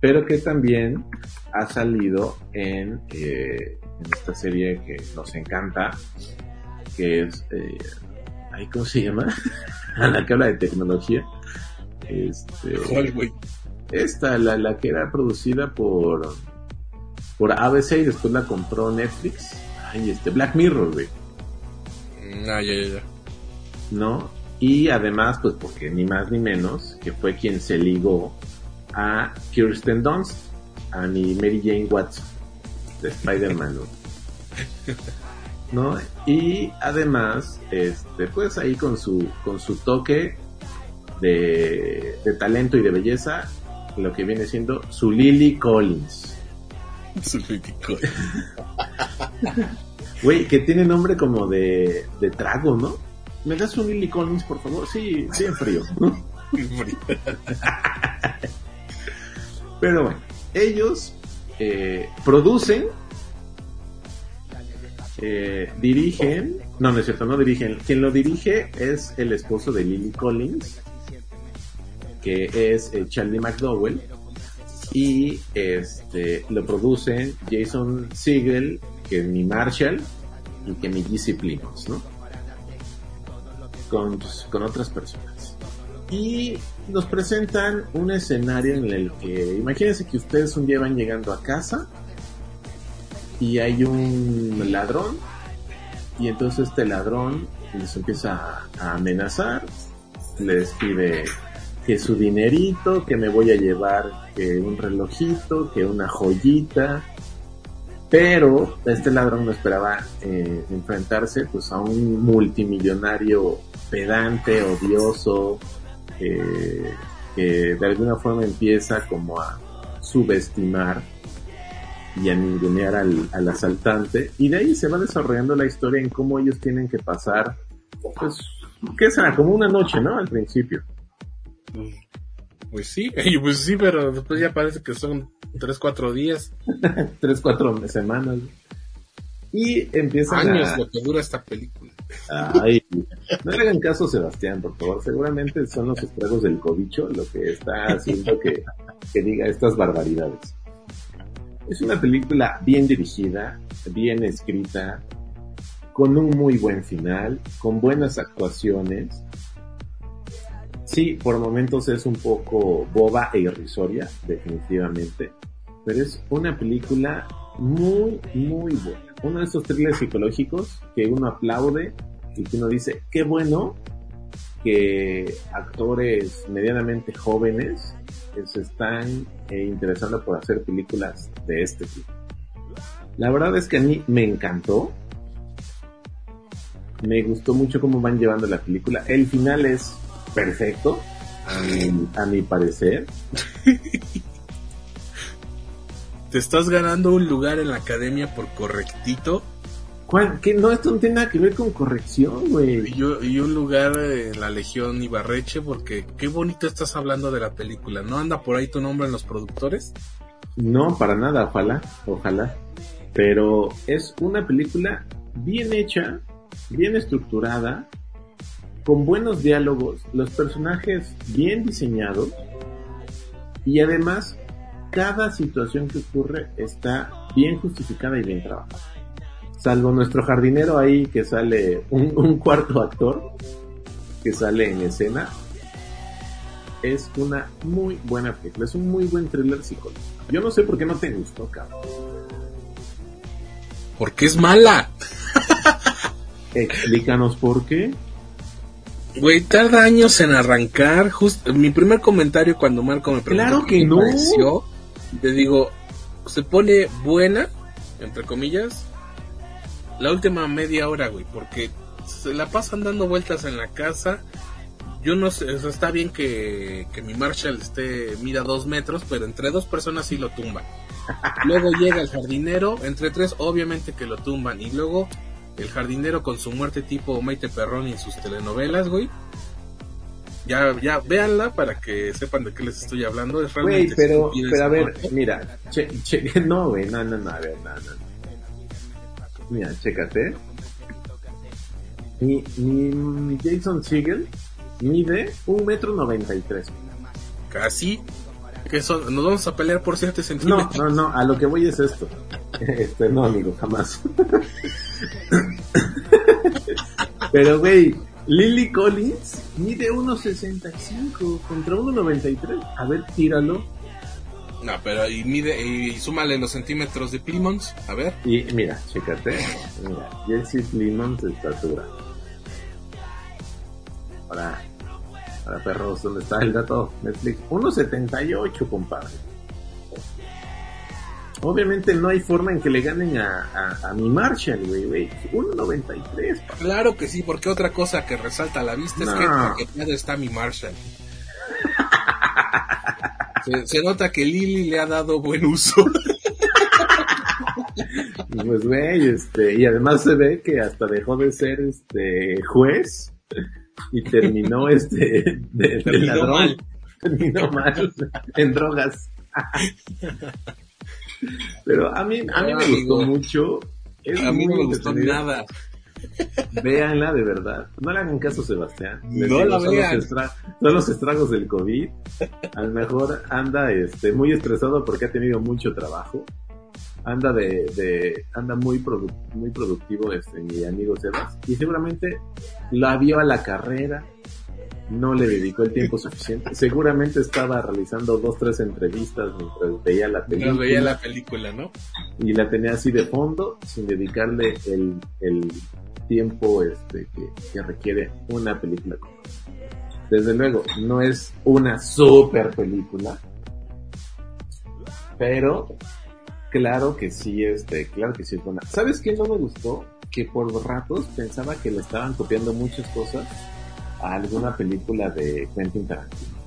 Pero que también ha salido en, eh, en esta serie que nos encanta, que es, eh, ¿cómo se llama? A la que habla de tecnología. Este, ¿Cuál, güey? esta, la, la que era producida por por ABC y después la compró Netflix. Ay, este, Black Mirror, güey. Ah, ya, ya, ya. ¿No? Y además, pues porque ni más ni menos, que fue quien se ligó a Kirsten Dunst, a mi Mary Jane Watson, de Spider-Man. ¿no? Y además, este, pues ahí con su, con su toque de, de talento y de belleza, lo que viene siendo su Lily Collins. Su ridículo. Güey, que tiene nombre como de, de trago, ¿no? ¿Me das un Lily Collins, por favor? Sí, bien frío. ¿no? Pero bueno, ellos eh, producen, eh, dirigen, no, no es cierto, no dirigen. Quien lo dirige es el esposo de Lily Collins, que es eh, Charlie McDowell, y este lo producen Jason Siegel, que es mi Marshall, y que mi Plymouth, ¿no? Con, con otras personas. Y nos presentan un escenario en el que, imagínense que ustedes un día van llegando a casa y hay un ladrón y entonces este ladrón les empieza a amenazar, les pide que su dinerito, que me voy a llevar que un relojito, que una joyita, pero este ladrón no esperaba eh, enfrentarse pues a un multimillonario pedante, odioso, eh, que de alguna forma empieza como a subestimar y a ningunear al, al, asaltante y de ahí se va desarrollando la historia en cómo ellos tienen que pasar pues qué será como una noche no al principio. Pues sí pues sí pero después ya parece que son tres cuatro días. Tres cuatro semanas. Y empiezan años a... lo que dura esta película Ay, no le hagan caso Sebastián, por favor. Seguramente son los estragos del cobicho lo que está haciendo que, que diga estas barbaridades. Es una película bien dirigida, bien escrita, con un muy buen final, con buenas actuaciones. Sí, por momentos es un poco boba e irrisoria, definitivamente, pero es una película muy, muy buena. Uno de esos thrillers psicológicos que uno aplaude y que uno dice, qué bueno que actores medianamente jóvenes se están eh, interesando por hacer películas de este tipo. La verdad es que a mí me encantó. Me gustó mucho cómo van llevando la película. El final es perfecto, a mi parecer. te estás ganando un lugar en la academia por correctito. ¿Cuál? ¿Qué? No, esto no tiene nada que ver con corrección, güey. Y, yo, y un lugar en la Legión Ibarreche, porque qué bonito estás hablando de la película. ¿No anda por ahí tu nombre en los productores? No, para nada, ojalá, ojalá. Pero es una película bien hecha, bien estructurada, con buenos diálogos, los personajes bien diseñados y además cada situación que ocurre está bien justificada y bien trabajada. Salvo nuestro jardinero ahí que sale un, un, cuarto actor que sale en escena. Es una muy buena película, es un muy buen thriller psicológico. Yo no sé por qué no te gustó, cabrón. Porque es mala. Explícanos por qué. Güey, tarda años en arrancar. Just, mi primer comentario cuando Marco me preguntó claro que no. pareció, te digo, se pone buena, entre comillas, la última media hora, güey, porque se la pasan dando vueltas en la casa. Yo no sé, está bien que, que mi Marshall esté, mida dos metros, pero entre dos personas sí lo tumban. Luego llega el jardinero, entre tres obviamente que lo tumban. Y luego el jardinero con su muerte tipo Maite Perrón en sus telenovelas, güey. Ya, ya, véanla para que sepan de qué les estoy hablando. Es realmente Güey, pero, pero a ver, mira, che, che, no, güey, no, no, no, a ver, no, no. Mira, chécate. Mi, mi Jason Siegel mide un metro noventa y tres. Casi. Que son, nos vamos a pelear por 7 centímetros. No, no, no, a lo que voy es esto. Este, no, amigo, jamás. Pero, güey, Lily Collins mide 1.65 contra 1.93. A ver, tíralo. No, pero y mide y súmale los centímetros de Plymouth, a ver. Y mira, chécate. Mira, Jesse Plymouth de estatura. Para, para perros, ¿dónde está el dato? Netflix. 1.78, compadre. Obviamente no hay forma en que le ganen a, a, a mi Marshall, güey, güey. 1.93. Claro que sí, porque otra cosa que resalta a la vista no. es que paqueteado está mi Marshall. se, se, nota que Lily le ha dado buen uso. pues, güey, este, y además se ve que hasta dejó de ser este juez y terminó este de, de terminó ladrón. mal. Terminó mal en drogas. Pero a mí, a mí me gustó mucho. Es a mí no me gustó nada. Véanla de verdad. No le hagan caso a Sebastián. Les No la son, los vean. estra- son los estragos del COVID. A lo mejor anda este, muy estresado porque ha tenido mucho trabajo. Anda de, de anda muy produ- muy productivo este mi amigo Sebas y seguramente la vio a la carrera, no le dedicó el tiempo suficiente. Seguramente estaba realizando dos tres entrevistas mientras veía la película No veía la película, ¿no? y la tenía así de fondo sin dedicarle el, el tiempo este que, que requiere una película desde luego no es una super película pero claro que sí este claro que sí es buena sabes qué no me gustó que por ratos pensaba que le estaban copiando muchas cosas a alguna película de Quentin Tarantino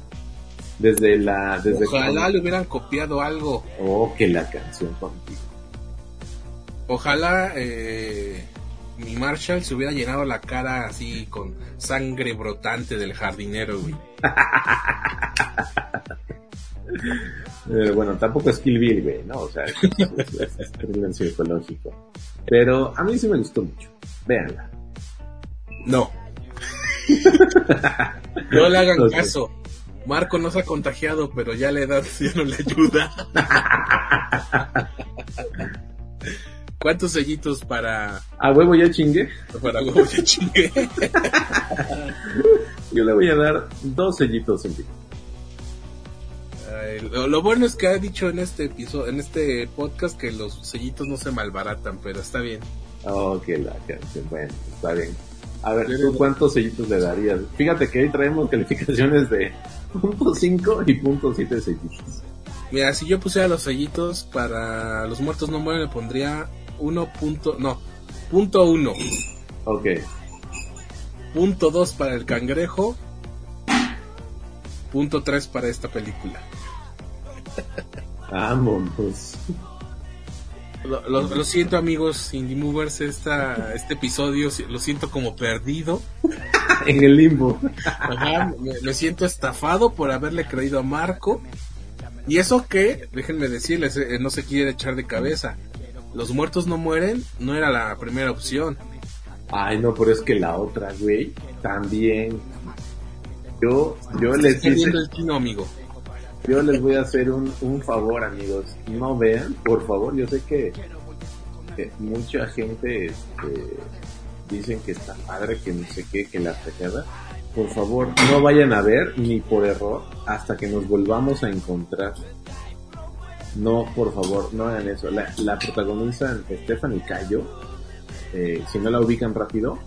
desde la desde Ojalá le hubieran copiado algo. oh que la canción contigo Ojalá eh, mi Marshall se hubiera llenado la cara así con sangre brotante del jardinero, güey. Eh, bueno, tampoco es Kill Bill, güey, ¿no? O sea, es, es- es- es thriller psicológico. Pero a mí sí me gustó mucho. Véanla. No. No le hagan caso. Marco no se ha contagiado, pero ya la edad ya no le ayuda. ¿Cuántos sellitos para, A huevo ya chingué. para huevo ya chingue? Yo le voy a dar dos sellitos en. Ay, Lo, lo bueno es que ha dicho en este episodio, en este podcast que los sellitos no se malbaratan, pero está bien. Oh, que la canción. Bueno, está bien. A ver, ¿tú cuántos sellitos le darías? Fíjate que ahí traemos calificaciones de punto .5 y punto .7 sellitos. Mira, si yo pusiera los sellitos para los muertos no mueren, le pondría 1. Punto, no, punto 1. Ok. Punto 2 para el cangrejo. Punto 3 para esta película. Vámonos. Lo, lo- lo siento amigos Indie Movers, esta, este episodio lo siento como perdido. En el limbo. Ajá, me, me siento estafado por haberle creído a Marco. Y eso que, déjenme decirles, eh, no se quiere echar de cabeza. Los muertos no mueren no era la primera opción. Ay, no, pero es que la otra, güey, también. Yo, yo les hice, viendo el kino, amigo. Yo les voy a hacer un, un favor, amigos. No vean, por favor. Yo sé que, mucha gente este, dicen que está padre, que no sé qué, que la fregada. Por favor, no vayan a ver ni por error hasta que nos volvamos a encontrar. No, por favor, no hagan eso. La, la protagoniza Stephanie Cayo. Eh, si no la ubican rápido,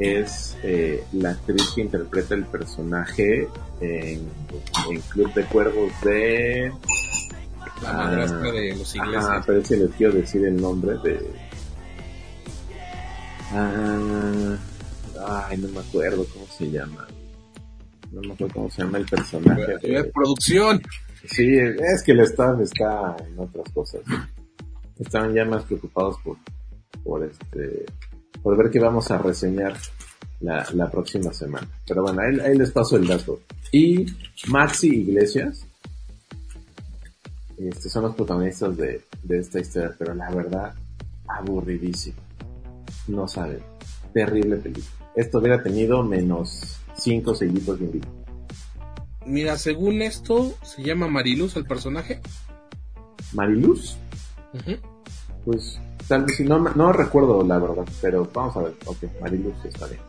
es eh, la actriz que interpreta el personaje en, en Club de Cuervos de... La madrastra de los ingleses. Ah, pero si les quiero decir el nombre de... Ah, ay, no me acuerdo cómo se llama. No me acuerdo cómo se llama el personaje. Producción. Sí, es que el staff está en otras cosas. Estaban ya más preocupados por, por este, por ver qué vamos a reseñar la, la próxima semana. Pero bueno, ahí, ahí les paso el dato. Y Maxi Iglesias, este, son los protagonistas de, de esta historia, pero la verdad, aburridísimo. No saben. Terrible película. Esto hubiera tenido menos 5 sellitos de invito. Mira, según esto, se llama Mariluz el personaje. Mariluz. Pues tal vez no, no recuerdo la verdad, pero vamos a ver. Ok, Mariluz está bien.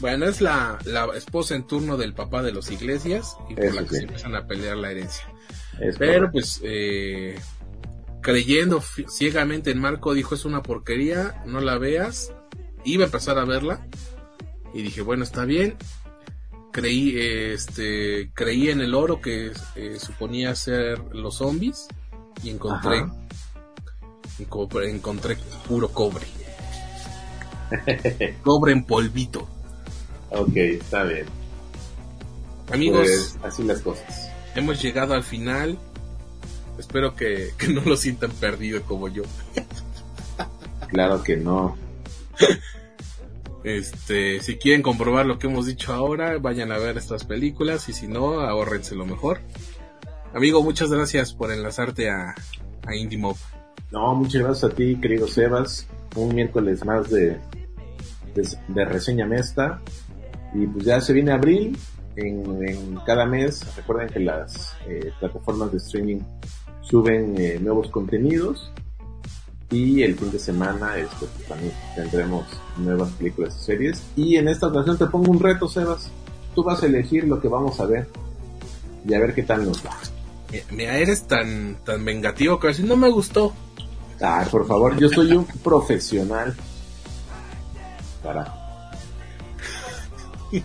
Bueno, es la, la esposa en turno del papá de los iglesias y por Eso la que sí. se empiezan a pelear la herencia. Es Pero correcto. pues, eh, creyendo ciegamente en Marco, dijo es una porquería, no la veas. Iba a empezar a verla y dije, bueno, está bien. Creí, este, creí en el oro que eh, suponía ser los zombies y encontré, Ajá. Enco- encontré puro cobre. cobre en polvito. Ok, está bien. Amigos, Pues, así las cosas. hemos llegado al final. Espero que, que no lo sientan perdido como yo. Claro que no. Este, si quieren comprobar lo que hemos dicho ahora, vayan a ver estas películas y si no, ahórrense lo mejor. Amigo, muchas gracias por enlazarte a, a Indie Mob. No, muchas gracias a ti, querido Sebas. Un miércoles más de, de, reseña mesta. Y pues ya se viene abril. En, cada mes, recuerden que las eh, plataformas de streaming suben eh, nuevos contenidos. Y el fin de semana este, pues, también tendremos nuevas películas y series. Y en esta ocasión te pongo un reto, Sebas. Tú vas a elegir lo que vamos a ver. Y a ver qué tal nos va. Mira, eres tan, tan vengativo que así no me gustó. Ay, por favor, yo soy un profesional. Para.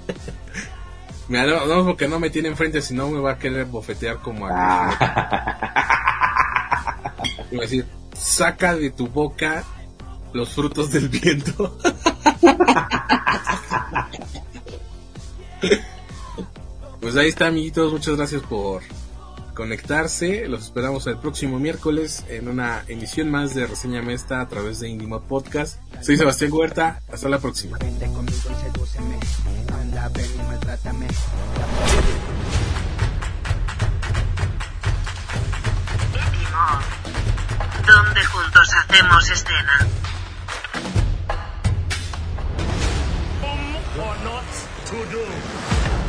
Mira, no, no, porque no me tiene enfrente, si no me va a querer bofetear como a... Ah. Y va a decir, saca de tu boca los frutos del viento. pues ahí está, amiguitos. Muchas gracias por conectarse. Los esperamos el próximo miércoles en una emisión más de Reseña Mesta a través de Indie Mod Podcast. Soy Sebastián Huerta. Hasta la próxima. donde juntos hacemos escena. Or not to do.